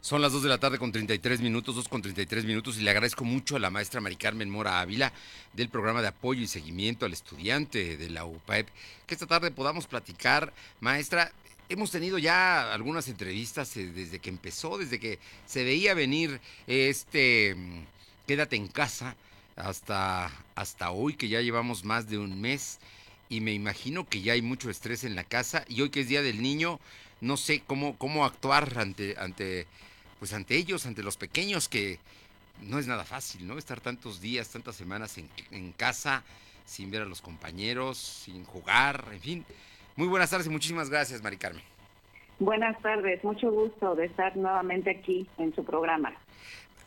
Son las 2 de la tarde con 33 minutos, 2 con 33 minutos, y le agradezco mucho a la maestra Mari Carmen Mora Ávila del programa de apoyo y seguimiento al estudiante de la UPAEP, que esta tarde podamos platicar. Maestra, hemos tenido ya algunas entrevistas eh, desde que empezó, desde que se veía venir este mm, Quédate en casa hasta, hasta hoy, que ya llevamos más de un mes, y me imagino que ya hay mucho estrés en la casa, y hoy que es Día del Niño, no sé cómo, cómo actuar ante, ante pues ante ellos, ante los pequeños, que no es nada fácil, ¿no? Estar tantos días, tantas semanas en, casa, sin ver a los compañeros, sin jugar, en fin. Muy buenas tardes y muchísimas gracias, Mari Carmen. Buenas tardes, mucho gusto de estar nuevamente aquí en su programa.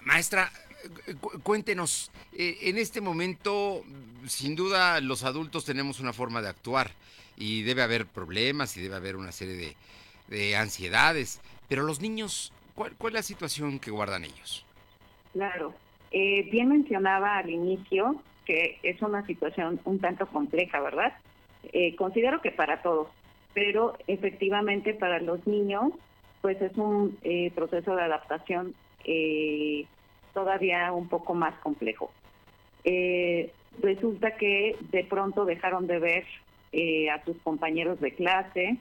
Maestra, cuéntenos, eh, en este momento, sin duda, los adultos tenemos una forma de actuar y debe haber problemas y debe haber una serie de, de ansiedades, pero los niños, ¿Cuál, es la situación que guardan ellos? Claro. Eh, bien mencionaba al inicio que es una situación un tanto compleja, ¿verdad? Eh, considero que para todos, pero efectivamente para los niños, pues es un eh, proceso de adaptación todavía un poco más complejo. resulta que de pronto dejaron de ver a sus compañeros de clase,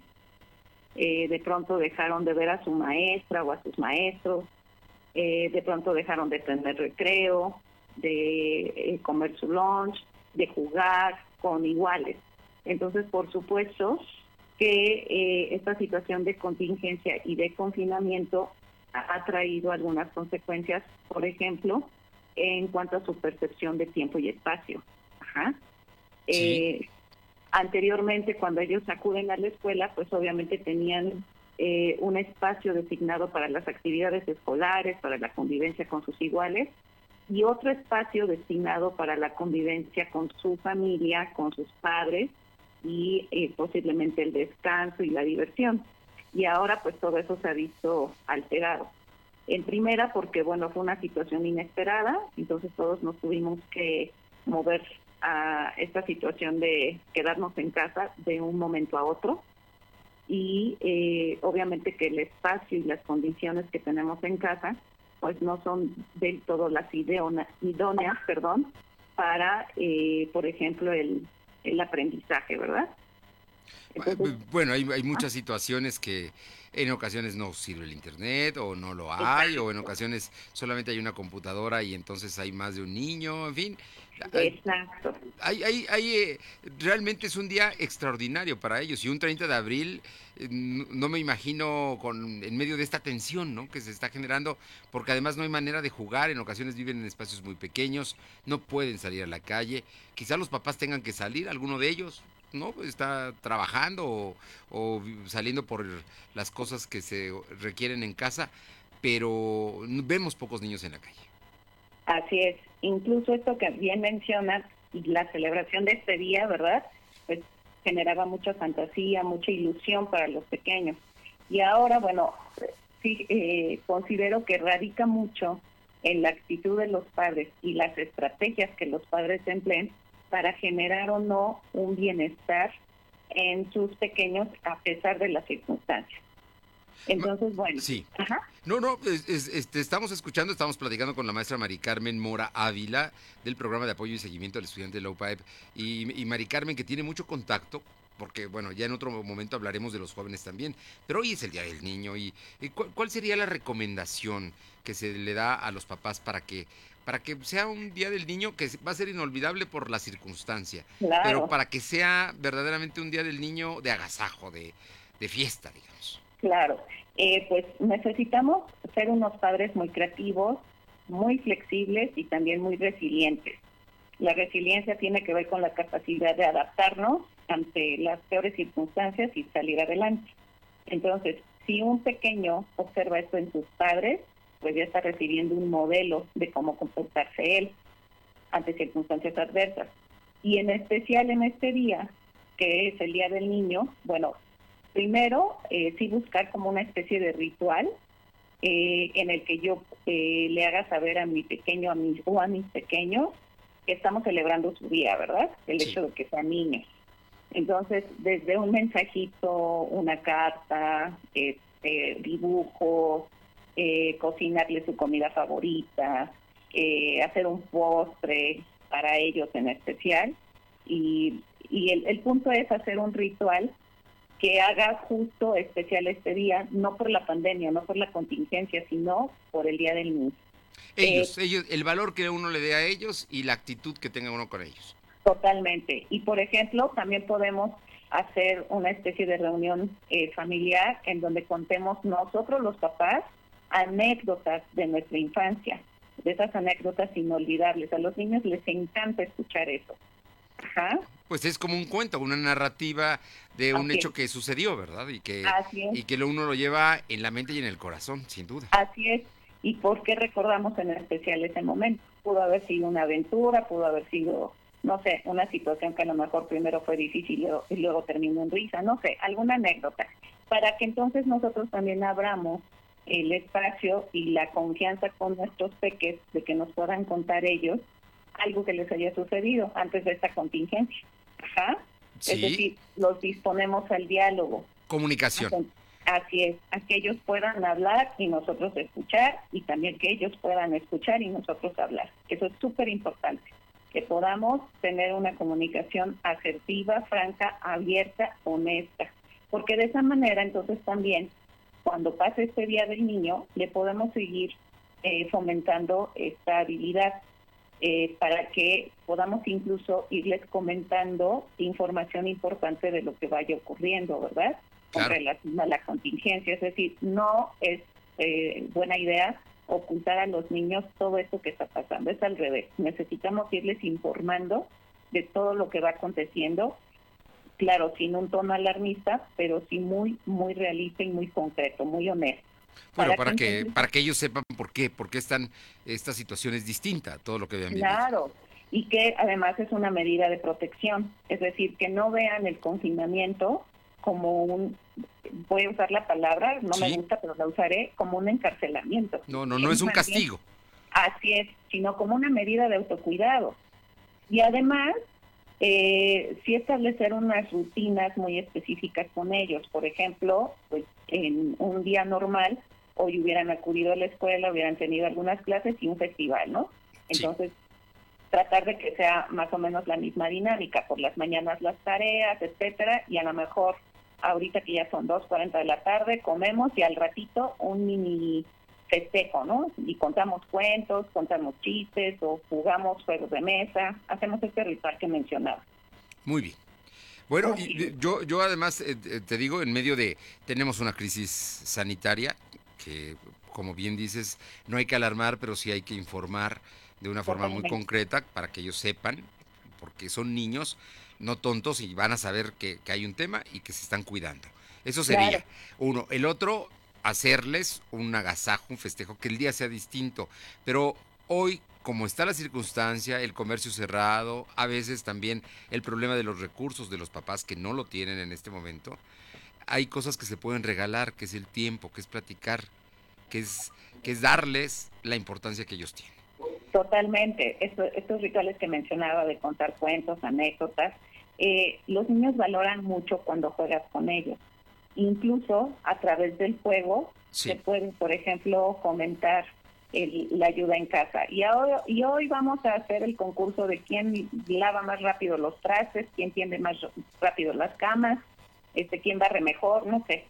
eh, de pronto dejaron de ver a su maestra o a sus maestros, eh, de pronto dejaron de tener recreo, de eh, comer su lunch, de jugar con iguales. Entonces, por supuesto que esta situación de contingencia y de confinamiento ha traído algunas consecuencias, por ejemplo, en cuanto a su percepción de tiempo y espacio. Eh, anteriormente, cuando ellos acuden a la escuela, pues obviamente tenían eh, un espacio designado para las actividades escolares, para la convivencia con sus iguales, y otro espacio destinado para la convivencia con su familia, con sus padres y eh, posiblemente el descanso y la diversión. Y ahora pues todo eso se ha visto alterado. En primera porque bueno, fue una situación inesperada, entonces todos nos tuvimos que mover a esta situación de quedarnos en casa de un momento a otro y eh, obviamente que el espacio y las condiciones que tenemos en casa pues no son del todo las idóneas, perdón, para, eh, por ejemplo, el, el aprendizaje, ¿verdad? bueno, hay, hay muchas situaciones que en ocasiones no sirve el internet o no lo hay, o en ocasiones solamente hay una computadora y entonces hay más de un niño, en fin. Exacto. Hay, hay, hay, eh, realmente es un día extraordinario para ellos y un 30 de abril eh, no me imagino con en medio de esta tensión ¿no? que se está generando, porque además no hay manera de jugar, en ocasiones viven en espacios muy pequeños, no pueden salir a la calle, quizás los papás tengan que salir, alguno de ellos, ¿no? Está trabajando o, saliendo por las cosas que se requieren en casa, pero vemos pocos niños en la calle. Así es. Incluso esto que bien mencionas, la celebración de este día, ¿verdad? Pues generaba mucha fantasía, mucha ilusión para los pequeños. Y ahora, bueno, sí eh, considero que radica mucho en la actitud de los padres y las estrategias que los padres empleen para generar o no un bienestar en sus pequeños a pesar de las circunstancias. Entonces, bueno. Sí. No, no, este, estamos escuchando, estamos platicando con la maestra Mari Carmen Mora Ávila del programa de apoyo y seguimiento al estudiante de Low Pipe. Y, y Mari Carmen, que tiene mucho contacto, porque bueno, ya en otro momento hablaremos de los jóvenes también, pero hoy es el Día del Niño. y ¿cuál, sería la recomendación que se le da a los papás para que para que sea un día del niño que va a ser inolvidable por la circunstancia, pero para que sea verdaderamente un día del niño de agasajo, de, fiesta, digamos. Claro, eh, pues necesitamos ser unos padres muy creativos, muy flexibles y también muy resilientes. La resiliencia tiene que ver con la capacidad de adaptarnos ante las peores circunstancias y salir adelante. Entonces, si un pequeño observa esto en sus padres, pues ya está recibiendo un modelo de cómo comportarse él ante circunstancias adversas. Y en especial en este día, que es el Día del Niño, bueno, primero eh, sí buscar como una especie de ritual eh, en el que yo eh, le haga saber a mi pequeño a mis, o a mis pequeños que estamos celebrando su día, ¿verdad? El hecho de que sean niños. Entonces, desde un mensajito, una carta, este, dibujos, eh, cocinarle su comida favorita, eh, hacer un postre para ellos en especial. Y, y el, el punto es hacer un ritual que haga justo especial este día, no por la pandemia, no por la contingencia, sino por el Día del Niño. Ellos, eh, ellos, el valor que uno le dé a ellos y la actitud que tenga uno con ellos. Totalmente. Y por ejemplo, también podemos hacer una especie de reunión familiar en donde contemos nosotros los papás anécdotas de nuestra infancia, de esas anécdotas inolvidables. A los niños les encanta escuchar eso. Ajá. Pues es como un cuento, una narrativa de un hecho que sucedió, ¿verdad? Y que, y que uno lo lleva en la mente y en el corazón, sin duda. Así es. ¿Y por qué recordamos en especial ese momento? Pudo haber sido una aventura, pudo haber sido, no sé, una situación que a lo mejor primero fue difícil y luego terminó en risa, no sé, alguna anécdota. Para que entonces nosotros también abramos el espacio y la confianza con nuestros peques de que nos puedan contar ellos algo que les haya sucedido antes de esta contingencia. Ajá. Es decir, los disponemos al diálogo. Comunicación. Así es, a que ellos puedan hablar y nosotros escuchar y también que ellos puedan escuchar y nosotros hablar. Eso es súper importante, que podamos tener una comunicación asertiva, franca, abierta, honesta, porque de esa manera entonces también cuando pase este Día del Niño, le podemos seguir eh, fomentando esta habilidad eh, para que podamos incluso irles comentando información importante de lo que vaya ocurriendo, ¿verdad? Con relación a la contingencia. Es decir, no es eh, buena idea ocultar a los niños todo esto que está pasando. Es al revés. Necesitamos irles informando de todo lo que va aconteciendo, claro, sin un tono alarmista, pero sí muy, muy realista y muy concreto, muy honesto. Bueno, para, que, para que ellos sepan por qué, por qué están esta situación es distinta a todo lo que habían vivido. Claro, y que además es una medida de protección, es decir, que no vean el confinamiento como un, voy a usar la palabra, no me gusta, pero la usaré, como un encarcelamiento. No, no, no es un castigo. así es, sino como una medida de autocuidado. Y además, eh, sí establecer unas rutinas muy específicas con ellos. Por ejemplo, pues en un día normal, hoy hubieran acudido a la escuela, hubieran tenido algunas clases y un festival, ¿no? Entonces, tratar de que sea más o menos la misma dinámica, por las mañanas las tareas, etcétera, y a lo mejor ahorita que ya son 2.40 de la tarde, comemos y al ratito un mini festejo, ¿no? Y contamos cuentos, contamos chistes o jugamos juegos de mesa, hacemos este ritual que mencionaba. Muy bien. Bueno, y yo, yo además eh, eh, te digo, en medio de, tenemos una crisis sanitaria que, como bien dices, no hay que alarmar, pero sí hay que informar de una forma muy concreta para que ellos sepan, porque son niños, no tontos, y van a saber que, hay un tema y que se están cuidando. Eso sería uno. El otro, hacerles un agasajo, un festejo, que el día sea distinto. Pero hoy, como está la circunstancia, el comercio cerrado, a veces también el problema de los recursos de los papás que no lo tienen en este momento, hay cosas que se pueden regalar, que es el tiempo, que es platicar, que es, que es darles la importancia que ellos tienen. Totalmente. estos rituales que mencionaba de contar cuentos, anécdotas, eh, los niños valoran mucho cuando juegas con ellos. Incluso a través del juego se puede, por ejemplo, comentar la ayuda en casa. Y, ahora, y hoy vamos a hacer el concurso de quién lava más rápido los trastes, quién tiende más rápido las camas, este quién barre mejor, no sé.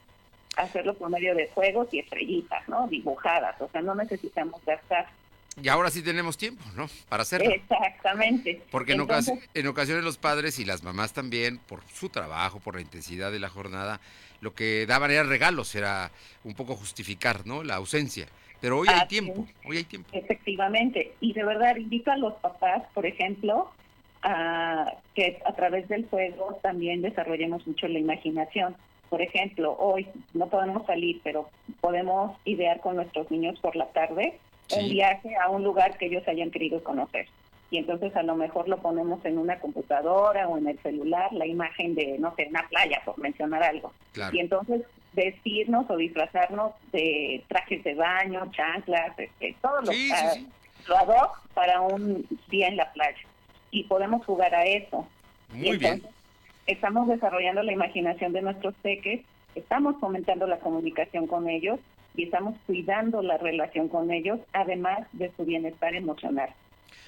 Hacerlo por medio de juegos y estrellitas, ¿no? Dibujadas. O sea, no necesitamos gastar y ahora sí tenemos tiempo, ¿no? Para hacerlo. Exactamente. Porque en, ocasiones los padres y las mamás también, por su trabajo, por la intensidad de la jornada, lo que daban era regalos, era un poco justificar, ¿no? La ausencia. Pero hoy hay tiempo, hoy hay tiempo. Efectivamente. Y de verdad invito a los papás, por ejemplo, a que a través del juego también desarrollemos mucho la imaginación. Por ejemplo, hoy no podemos salir, pero podemos idear con nuestros niños por la tarde un viaje a un lugar que ellos hayan querido conocer. Y entonces a lo mejor lo ponemos en una computadora o en el celular, la imagen de, no sé, una playa, por mencionar algo. Y entonces vestirnos o disfrazarnos de trajes de baño, chanclas, este, todo lo, sí, para un día en la playa. Y podemos jugar a eso. Muy bien. Estamos desarrollando la imaginación de nuestros peques, estamos fomentando la comunicación con ellos y estamos cuidando la relación con ellos, además de su bienestar emocional.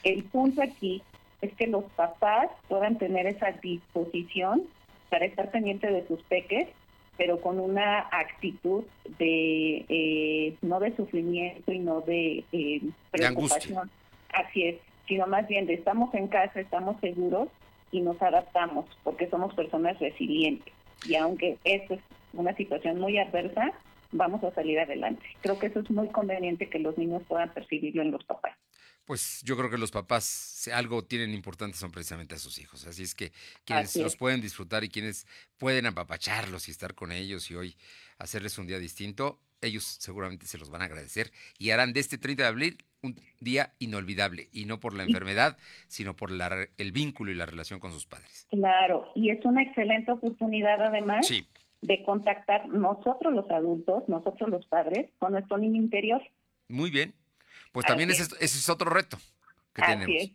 El punto aquí es que los papás puedan tener esa disposición para estar pendiente de sus peques, pero con una actitud de eh, no de sufrimiento y no de eh, preocupación. Así es, sino más bien de estamos en casa, estamos seguros y nos adaptamos porque somos personas resilientes. Y aunque esto es una situación muy adversa, vamos a salir adelante. Creo que eso es muy conveniente que los niños puedan percibirlo en los papás. Pues yo creo que los papás, si algo tienen importante, son precisamente a sus hijos. Así es que quienes los pueden disfrutar y quienes pueden apapacharlos y estar con ellos y hoy hacerles un día distinto, ellos seguramente se los van a agradecer y harán de este 30 de abril un día inolvidable y no por la enfermedad, sino por el vínculo y la relación con sus padres. Claro, y es una excelente oportunidad además sí de contactar nosotros los adultos, nosotros los padres, con nuestro niño interior. Muy bien. Pues también ese, es otro reto que tenemos.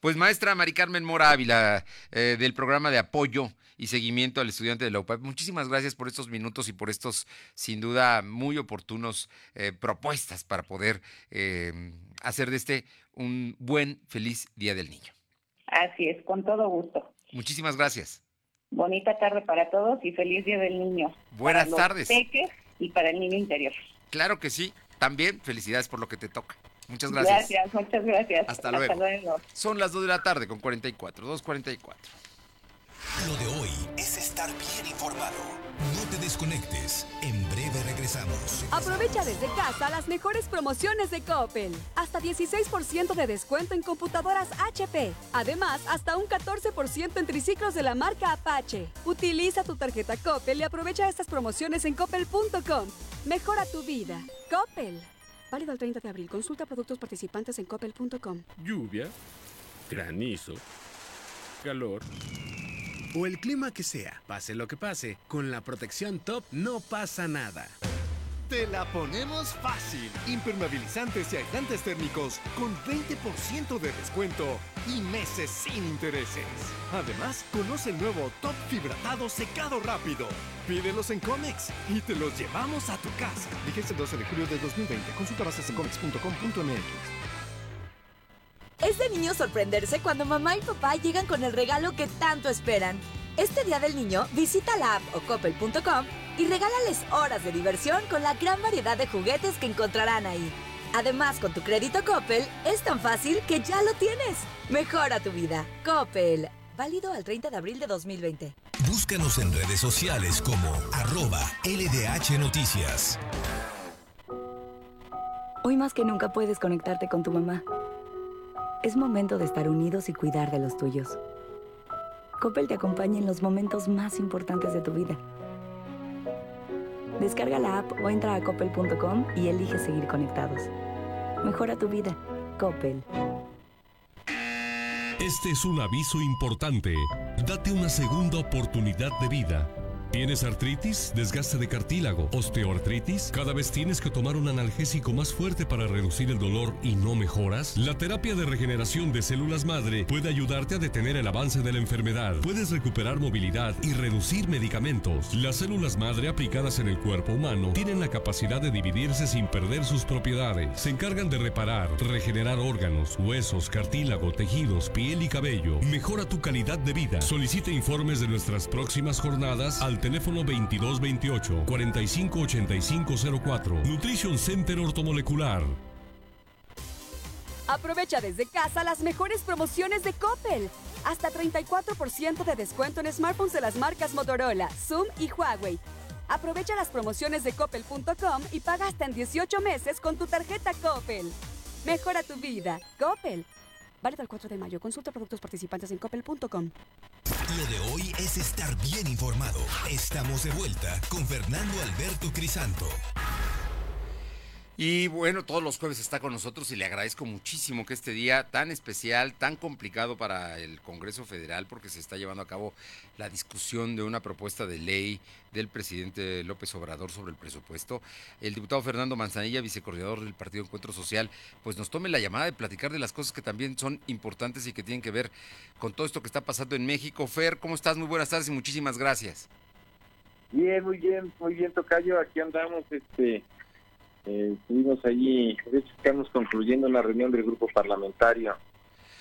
Pues maestra Mari Carmen Mora Ávila, eh, del programa de apoyo y seguimiento al estudiante de la UPAP, muchísimas gracias por estos minutos y por estos, sin duda, muy oportunos eh, propuestas para poder eh, hacer de este un buen, feliz Día del Niño. Así es, con todo gusto. Muchísimas gracias. Bonita tarde para todos y feliz Día del Niño. Buenas tardes. y para el niño interior. Claro que sí. También felicidades por lo que te toca. Muchas gracias. Gracias, muchas gracias. Hasta, luego. Son las 2 de la tarde con 44, 2.44. Lo de hoy es estar bien informado. No te desconectes. En breve regresamos. Aprovecha desde casa las mejores promociones de Coppel. Hasta 16% de descuento en computadoras HP. Además, hasta un 14% en triciclos de la marca Apache. Utiliza tu tarjeta Coppel y aprovecha estas promociones en coppel.com. Mejora tu vida. Coppel. Válido el 30 de abril. Consulta productos participantes en coppel.com. Lluvia, granizo, calor o el clima que sea, pase lo que pase, con la protección top no pasa nada. Te la ponemos fácil. Impermeabilizantes y aislantes térmicos con 20% de descuento y meses sin intereses. Además, conoce el nuevo Top Fibratado Secado Rápido. Pídelos en Comex y te los llevamos a tu casa. Vigencia el 12 de julio de 2020. Consulta bases en comex.com.mx. Es de niño sorprenderse cuando mamá y papá llegan con el regalo que tanto esperan. Este Día del Niño, visita la app o coppel.com y regálales horas de diversión con la gran variedad de juguetes que encontrarán ahí. Además, con tu crédito Coppel, es tan fácil que ya lo tienes. Mejora tu vida. Coppel. Válido al 30 de abril de 2020. Búscanos en redes sociales como arroba LDH Noticias. Hoy más que nunca puedes conectarte con tu mamá. Es momento de estar unidos y cuidar de los tuyos. Coppel te acompaña en los momentos más importantes de tu vida. Descarga la app o entra a coppel.com y elige seguir conectados. Mejora tu vida. Coppel. Este es un aviso importante. Date una segunda oportunidad de vida. ¿Tienes artritis, desgaste de cartílago, osteoartritis? ¿Cada vez tienes que tomar un analgésico más fuerte para reducir el dolor y no mejoras? La terapia de regeneración de células madre puede ayudarte a detener el avance de la enfermedad. Puedes recuperar movilidad y reducir medicamentos. Las células madre aplicadas en el cuerpo humano tienen la capacidad de dividirse sin perder sus propiedades. Se encargan de reparar, regenerar órganos, huesos, cartílago, tejidos, piel y cabello. Mejora tu calidad de vida. Solicita informes de nuestras próximas jornadas al teléfono 2228 458504. Nutrition Center Ortomolecular. Aprovecha desde casa las mejores promociones de Coppel. Hasta 34% de descuento en smartphones de las marcas Motorola, Zoom y Huawei. Aprovecha las promociones de coppel.com y paga hasta en 18 meses con tu tarjeta Coppel. Mejora tu vida. Coppel. Válido el 4 de mayo. Consulta productos participantes en coppel.com. Lo de hoy es estar bien informado. Estamos de vuelta con Fernando Alberto Crisanto. Y bueno, todos los jueves está con nosotros y le agradezco muchísimo que este día tan especial, tan complicado para el Congreso Federal, porque se está llevando a cabo la discusión de una propuesta de ley del presidente López Obrador sobre el presupuesto. El diputado Fernando Manzanilla, vicecoordinador del Partido Encuentro Social, pues nos tome la llamada de platicar de las cosas que también son importantes y que tienen que ver con todo esto que está pasando en México. Fer, ¿cómo estás? Muy buenas tardes y muchísimas gracias. Bien, muy bien, muy bien, Tocayo. Aquí andamos, este, eh, estuvimos allí, de hecho estamos concluyendo la reunión del grupo parlamentario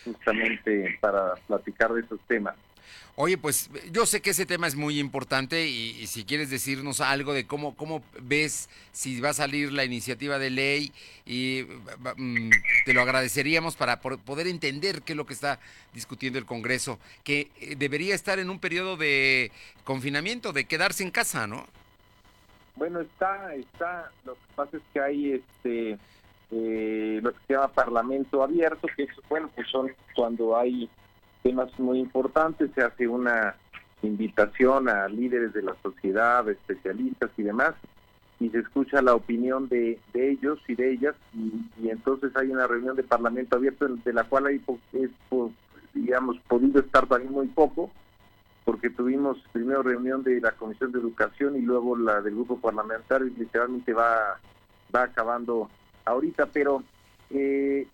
justamente para platicar de esos temas. Oye, pues yo sé que ese tema es muy importante y, si quieres decirnos algo de cómo, cómo ves si va a salir la iniciativa de ley y mm, te lo agradeceríamos para poder entender qué es lo que está discutiendo el Congreso, que debería estar en un periodo de confinamiento, de quedarse en casa, ¿no? Bueno, está, está, lo que pasa es que hay este eh, lo que se llama parlamento abierto, que es, bueno, pues son cuando hay temas muy importantes, se hace una invitación a líderes de la sociedad, especialistas y demás, y se escucha la opinión de, de ellos y de ellas, y, entonces hay una reunión de parlamento abierto de la cual hay, es, digamos, podido estar también muy poco, porque tuvimos primero reunión de la Comisión de Educación y luego la del grupo parlamentario y literalmente va, va acabando ahorita, pero eh,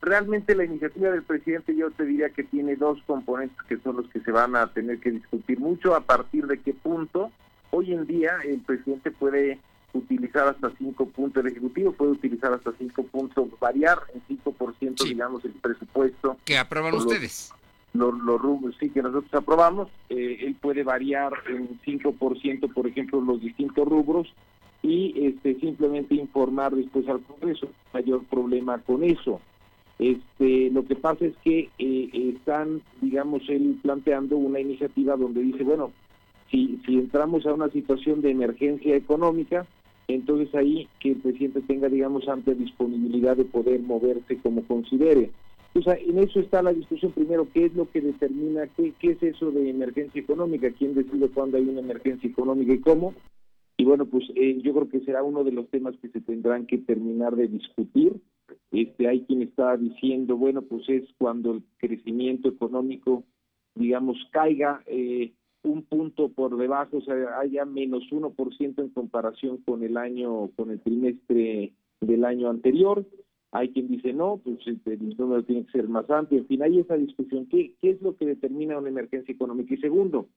realmente la iniciativa del presidente yo te diría que tiene dos componentes que son los que se van a tener que discutir mucho a partir de qué punto hoy en día el presidente puede utilizar hasta cinco puntos, el Ejecutivo puede utilizar hasta cinco puntos, variar en 5% sí. digamos el presupuesto. Que aprueban ustedes los, los rubros sí que nosotros aprobamos, eh, él puede variar en 5%, por ejemplo, los distintos rubros y este simplemente informar después al Congreso, mayor problema con eso. Este, lo que pasa es que eh, están, digamos, él planteando una iniciativa donde dice, bueno, si, si entramos a una situación de emergencia económica, entonces ahí que el presidente tenga, digamos, amplia disponibilidad de poder moverse como considere. En eso está la discusión primero, ¿qué es lo que determina, qué, qué es eso de emergencia económica? ¿Quién decide cuándo hay una emergencia económica y cómo? Y bueno, pues eh, yo creo que será uno de los temas que se tendrán que terminar de discutir. Este, hay quien está diciendo, bueno, pues es cuando el crecimiento económico, digamos, caiga eh, un punto por debajo, o sea, haya menos 1% en comparación con el año, con el trimestre del año anterior. Hay quien dice no, pues este, el número tiene que ser más amplio. En fin, hay esa discusión. ¿Qué, ¿Qué es lo que determina una emergencia económica? Y segundo,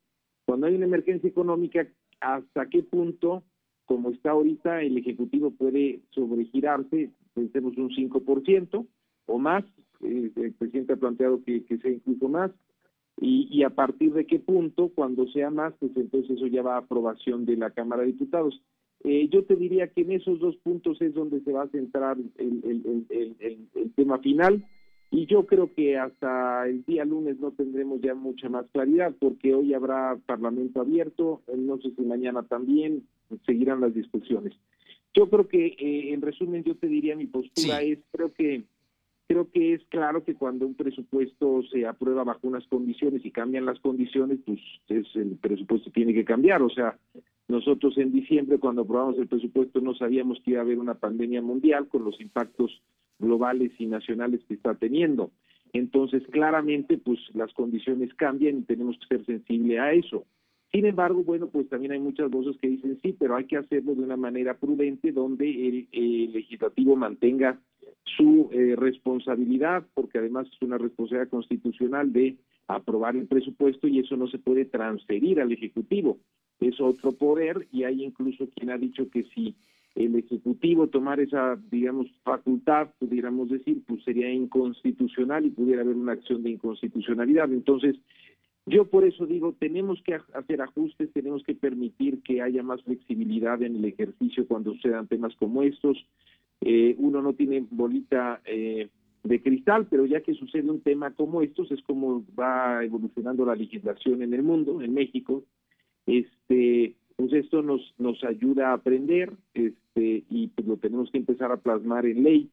cuando hay una emergencia económica, ¿hasta qué punto, como está ahorita, el Ejecutivo puede sobregirarse, pensemos un 5% o más? Eh, el presidente ha planteado que, que sea incluso más. Y, y, a partir de qué punto, cuando sea más, pues entonces eso ya va a aprobación de la Cámara de Diputados. Eh, yo te diría que en esos dos puntos es donde se va a centrar el, el, el, el, tema final y yo creo que hasta el día lunes no tendremos ya mucha más claridad porque hoy habrá Parlamento abierto, no sé si mañana también seguirán las discusiones. Yo creo que, eh, en resumen, yo te diría mi postura es, creo que creo que es claro que cuando un presupuesto se aprueba bajo unas condiciones y cambian las condiciones, pues es, el presupuesto tiene que cambiar. O sea, nosotros en diciembre, cuando aprobamos el presupuesto, no sabíamos que iba a haber una pandemia mundial con los impactos globales y nacionales que está teniendo. Entonces, claramente, pues las condiciones cambian y tenemos que ser sensibles a eso. Sin embargo, bueno, pues también hay muchas voces que dicen sí, pero hay que hacerlo de una manera prudente donde el, legislativo mantenga su eh, responsabilidad, porque además es una responsabilidad constitucional de aprobar el presupuesto y eso no se puede transferir al Ejecutivo. Es otro poder y hay incluso quien ha dicho que si el Ejecutivo tomar esa, digamos, facultad, pudiéramos decir, pues sería inconstitucional y pudiera haber una acción de inconstitucionalidad. Entonces, yo por eso digo, tenemos que hacer ajustes, tenemos que permitir que haya más flexibilidad en el ejercicio cuando sucedan temas como estos. Eh, uno no tiene bolita eh, de cristal, pero ya que sucede un tema como estos, es como va evolucionando la legislación en el mundo, en México. Este, pues esto nos nos ayuda a aprender, este, y pues lo tenemos que empezar a plasmar en ley.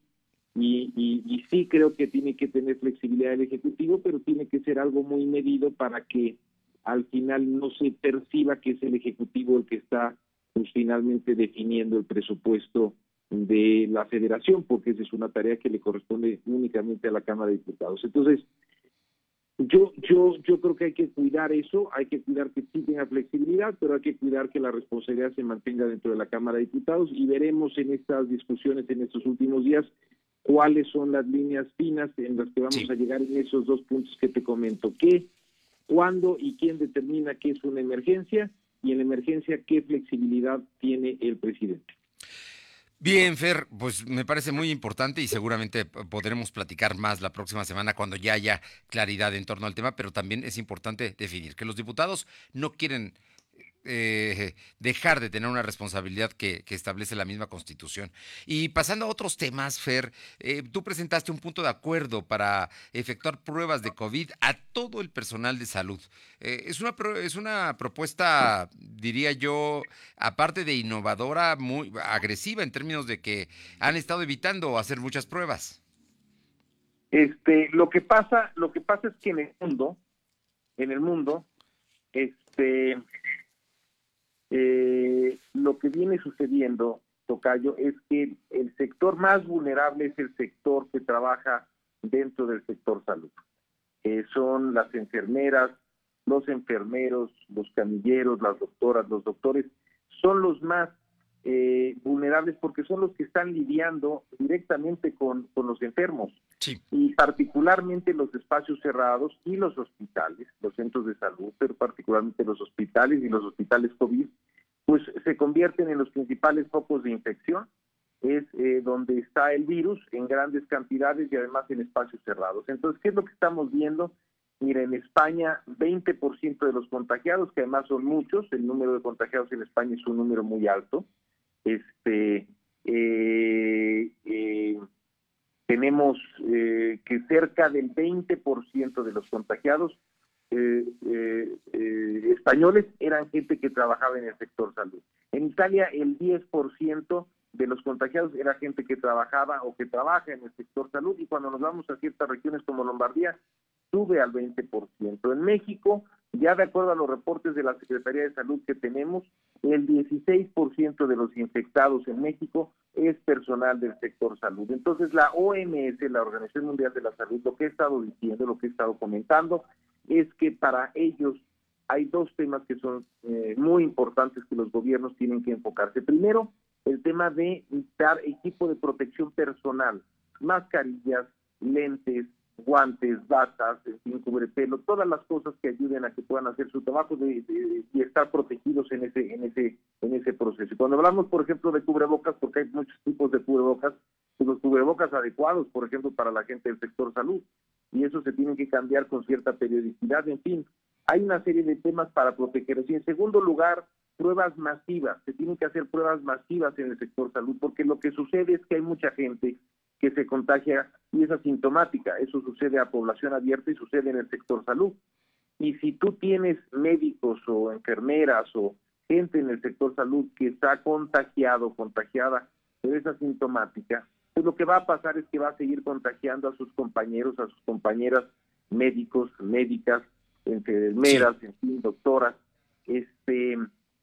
Y, y, y sí creo que tiene que tener flexibilidad el Ejecutivo, pero tiene que ser algo muy medido para que al final no se perciba que es el Ejecutivo el que está pues, finalmente definiendo el presupuesto de la federación, porque esa es una tarea que le corresponde únicamente a la Cámara de Diputados. Entonces, yo, yo, yo creo que hay que cuidar eso, hay que cuidar que sí tenga flexibilidad, pero hay que cuidar que la responsabilidad se mantenga dentro de la Cámara de Diputados y veremos en estas discusiones en estos últimos días cuáles son las líneas finas en las que vamos a llegar en esos dos puntos que te comento. ¿Qué, cuándo y quién determina qué es una emergencia? Y en la emergencia, ¿qué flexibilidad tiene el presidente? Bien, Fer, pues me parece muy importante y seguramente podremos platicar más la próxima semana cuando ya haya claridad en torno al tema, pero también es importante definir que los diputados no quieren eh, dejar de tener una responsabilidad que, establece la misma Constitución. Y pasando a otros temas, Fer, eh, tú presentaste un punto de acuerdo para efectuar pruebas de COVID a todo el personal de salud. Eh, es, una, es una propuesta, diría yo, aparte de innovadora, muy agresiva en términos de que han estado evitando hacer muchas pruebas. Este, lo que pasa, lo que pasa es que en el mundo, en el mundo, este, eh, lo que viene sucediendo, Tocayo, es que el sector más vulnerable es el sector que trabaja dentro del sector salud. Eh, son las enfermeras, los enfermeros, los camilleros, las doctoras, los doctores, son los más eh, vulnerables porque son los que están lidiando directamente con, con los enfermos. Y particularmente los espacios cerrados y los hospitales, los centros de salud, pero particularmente los hospitales y los hospitales COVID, pues se convierten en los principales focos de infección. Es eh, donde está el virus en grandes cantidades y además en espacios cerrados. Entonces, ¿qué es lo que estamos viendo? Mira, en España, 20% de los contagiados, que además son muchos, el número de contagiados en España es un número muy alto. Este, eh, eh, tenemos eh, que cerca del 20% de los contagiados eh, eh, españoles eran gente que trabajaba en el sector salud. En Italia el 10% de los contagiados era gente que trabajaba o que trabaja en el sector salud y cuando nos vamos a ciertas regiones como Lombardía sube al 20%. En México, ya de acuerdo a los reportes de la Secretaría de Salud que tenemos, el 16% de los infectados en México es personal del sector salud. Entonces, la OMS, la Organización Mundial de la Salud, lo que he estado diciendo, lo que he estado comentando, es que para ellos hay dos temas que son eh, muy importantes que los gobiernos tienen que enfocarse. Primero, el tema de dar equipo de protección personal, mascarillas, lentes, guantes, batas, en fin, pelo, todas las cosas que ayuden a que puedan hacer su trabajo y estar protegidos en ese, en ese, en ese proceso. Cuando hablamos, por ejemplo, de cubrebocas, porque hay muchos tipos de cubrebocas, pues los cubrebocas adecuados, por ejemplo, para la gente del sector salud, y eso se tiene que cambiar con cierta periodicidad, en fin, hay una serie de temas para protegerlos. Y en segundo lugar, pruebas masivas, se tienen que hacer pruebas masivas en el sector salud, porque lo que sucede es que hay mucha gente que se contagia y es asintomática. Eso sucede a población abierta y sucede en el sector salud. Y si tú tienes médicos o enfermeras o gente en el sector salud que está contagiado, contagiada, pero es asintomática, pues lo que va a pasar es que va a seguir contagiando a sus compañeros, a sus compañeras médicos, médicas, enfermeras, en fin, doctoras, este,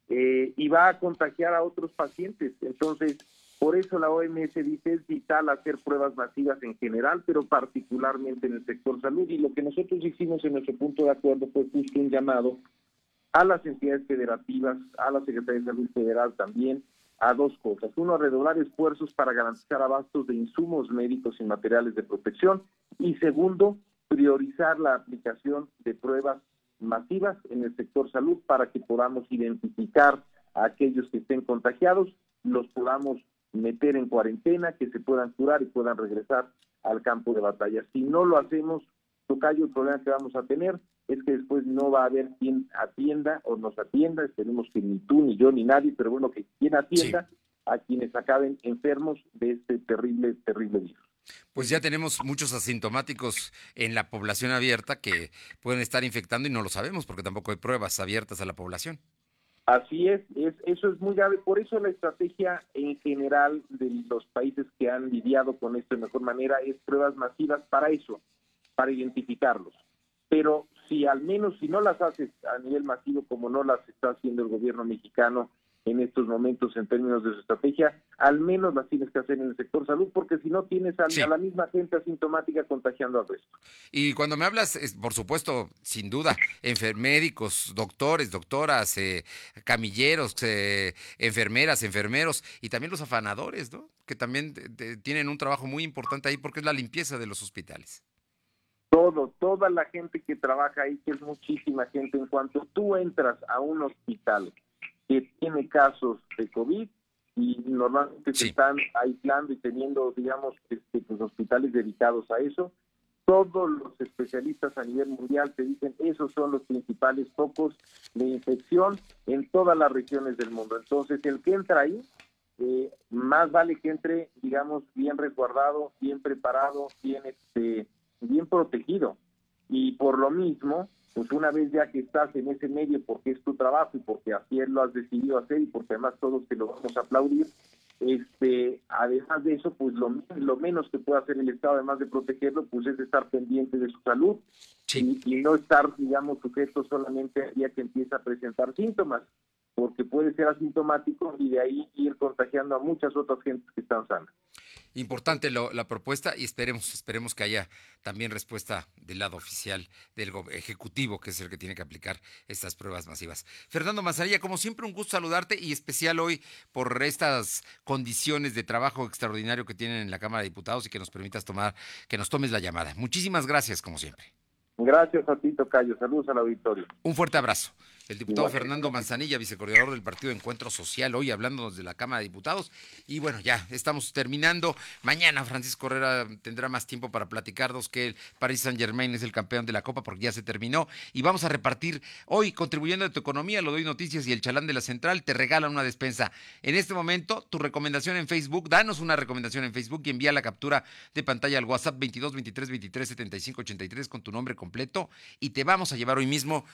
eh, y va a contagiar a otros pacientes. Entonces, por eso la OMS dice es vital hacer pruebas masivas en general, pero particularmente en el sector salud. Y lo que nosotros hicimos en nuestro punto de acuerdo fue justo un llamado a las entidades federativas, a la Secretaría de Salud Federal también, a dos cosas. Uno, a redoblar esfuerzos para garantizar abastos de insumos médicos y materiales de protección. Y segundo, priorizar la aplicación de pruebas masivas en el sector salud para que podamos identificar a aquellos que estén contagiados, los podamos meter en cuarentena, que se puedan curar y puedan regresar al campo de batalla. Si no lo hacemos, Tocayo, el problema que vamos a tener es que después no va a haber quien atienda o nos atienda, esperemos que ni tú, ni yo, ni nadie, pero bueno, que quien atienda a quienes acaben enfermos de este terrible, terrible virus. Pues ya tenemos muchos asintomáticos en la población abierta que pueden estar infectando y no lo sabemos porque tampoco hay pruebas abiertas a la población. Así es, es, eso es muy grave. Por eso la estrategia en general de los países que han lidiado con esto de mejor manera es pruebas masivas para eso, para identificarlos. Pero si al menos, si no las haces a nivel masivo como no las está haciendo el gobierno mexicano, en estos momentos en términos de su estrategia, al menos las tienes que hacer en el sector salud, porque si no tienes a, la misma gente asintomática contagiando al resto. Y cuando me hablas, por supuesto, sin duda, enfermédicos, doctores, doctoras, eh, camilleros, eh, enfermeras, enfermeros y también los afanadores, ¿no? Que también tienen un trabajo muy importante ahí porque es la limpieza de los hospitales. Todo, toda la gente que trabaja ahí, que es muchísima gente, en cuanto tú entras a un hospital, que tiene casos de COVID y normalmente se están aislando y teniendo, digamos, este, pues, hospitales dedicados a eso. Todos los especialistas a nivel mundial te dicen esos son los principales focos de infección en todas las regiones del mundo. Entonces, el que entra ahí, eh, más vale que entre, digamos, bien resguardado, bien preparado, bien, este, bien protegido. Y por lo mismo, pues una vez ya que estás en ese medio porque es tu trabajo y porque así lo has decidido hacer y porque además todos te lo vamos a aplaudir, este, además de eso, pues lo, lo menos que puede hacer el Estado, además de protegerlo, pues es estar pendiente de su salud y, y, no estar, digamos, sujeto solamente al día que empieza a presentar síntomas porque puede ser asintomático y de ahí ir contagiando a muchas otras gentes que están sanas. Importante la propuesta y esperemos, esperemos que haya también respuesta del lado oficial del Ejecutivo, que es el que tiene que aplicar estas pruebas masivas. Fernando Mazarilla, como siempre, un gusto saludarte y especial hoy por estas condiciones de trabajo extraordinario que tienen en la Cámara de Diputados y que nos permitas tomar, que nos tomes la llamada. Muchísimas gracias, como siempre. Gracias a ti, Tocayo. Saludos al auditorio. Un fuerte abrazo. El diputado Fernando Manzanilla, vicecoordinador del Partido Encuentro Social, hoy hablándonos de la Cámara de Diputados. Y bueno, ya estamos terminando. Mañana Francisco Herrera tendrá más tiempo para platicarnos que el Paris Saint Germain es el campeón de la Copa porque ya se terminó. Y vamos a repartir hoy, contribuyendo a tu economía, lo doy noticias y el chalán de la central te regala una despensa. En este momento, tu recomendación en Facebook, danos una recomendación en Facebook y envía la captura de pantalla al WhatsApp 22 23 23 75 83 con tu nombre completo y te vamos a llevar hoy mismo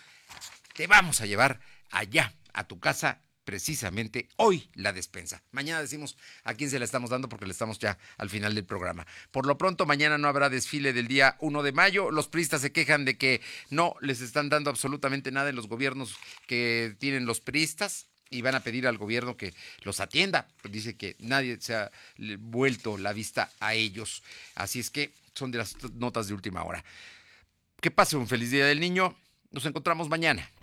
te vamos a llevar allá, a tu casa, precisamente hoy la despensa. Mañana decimos a quién se la estamos dando porque le estamos ya al final del programa. Por lo pronto, mañana no habrá desfile del día 1 de mayo. Los priistas se quejan de que no les están dando absolutamente nada en los gobiernos que tienen los priistas y van a pedir al gobierno que los atienda. Dice que nadie se ha vuelto la vista a ellos. Así es que son de las notas de última hora. Que pase un feliz día del niño. Nos encontramos mañana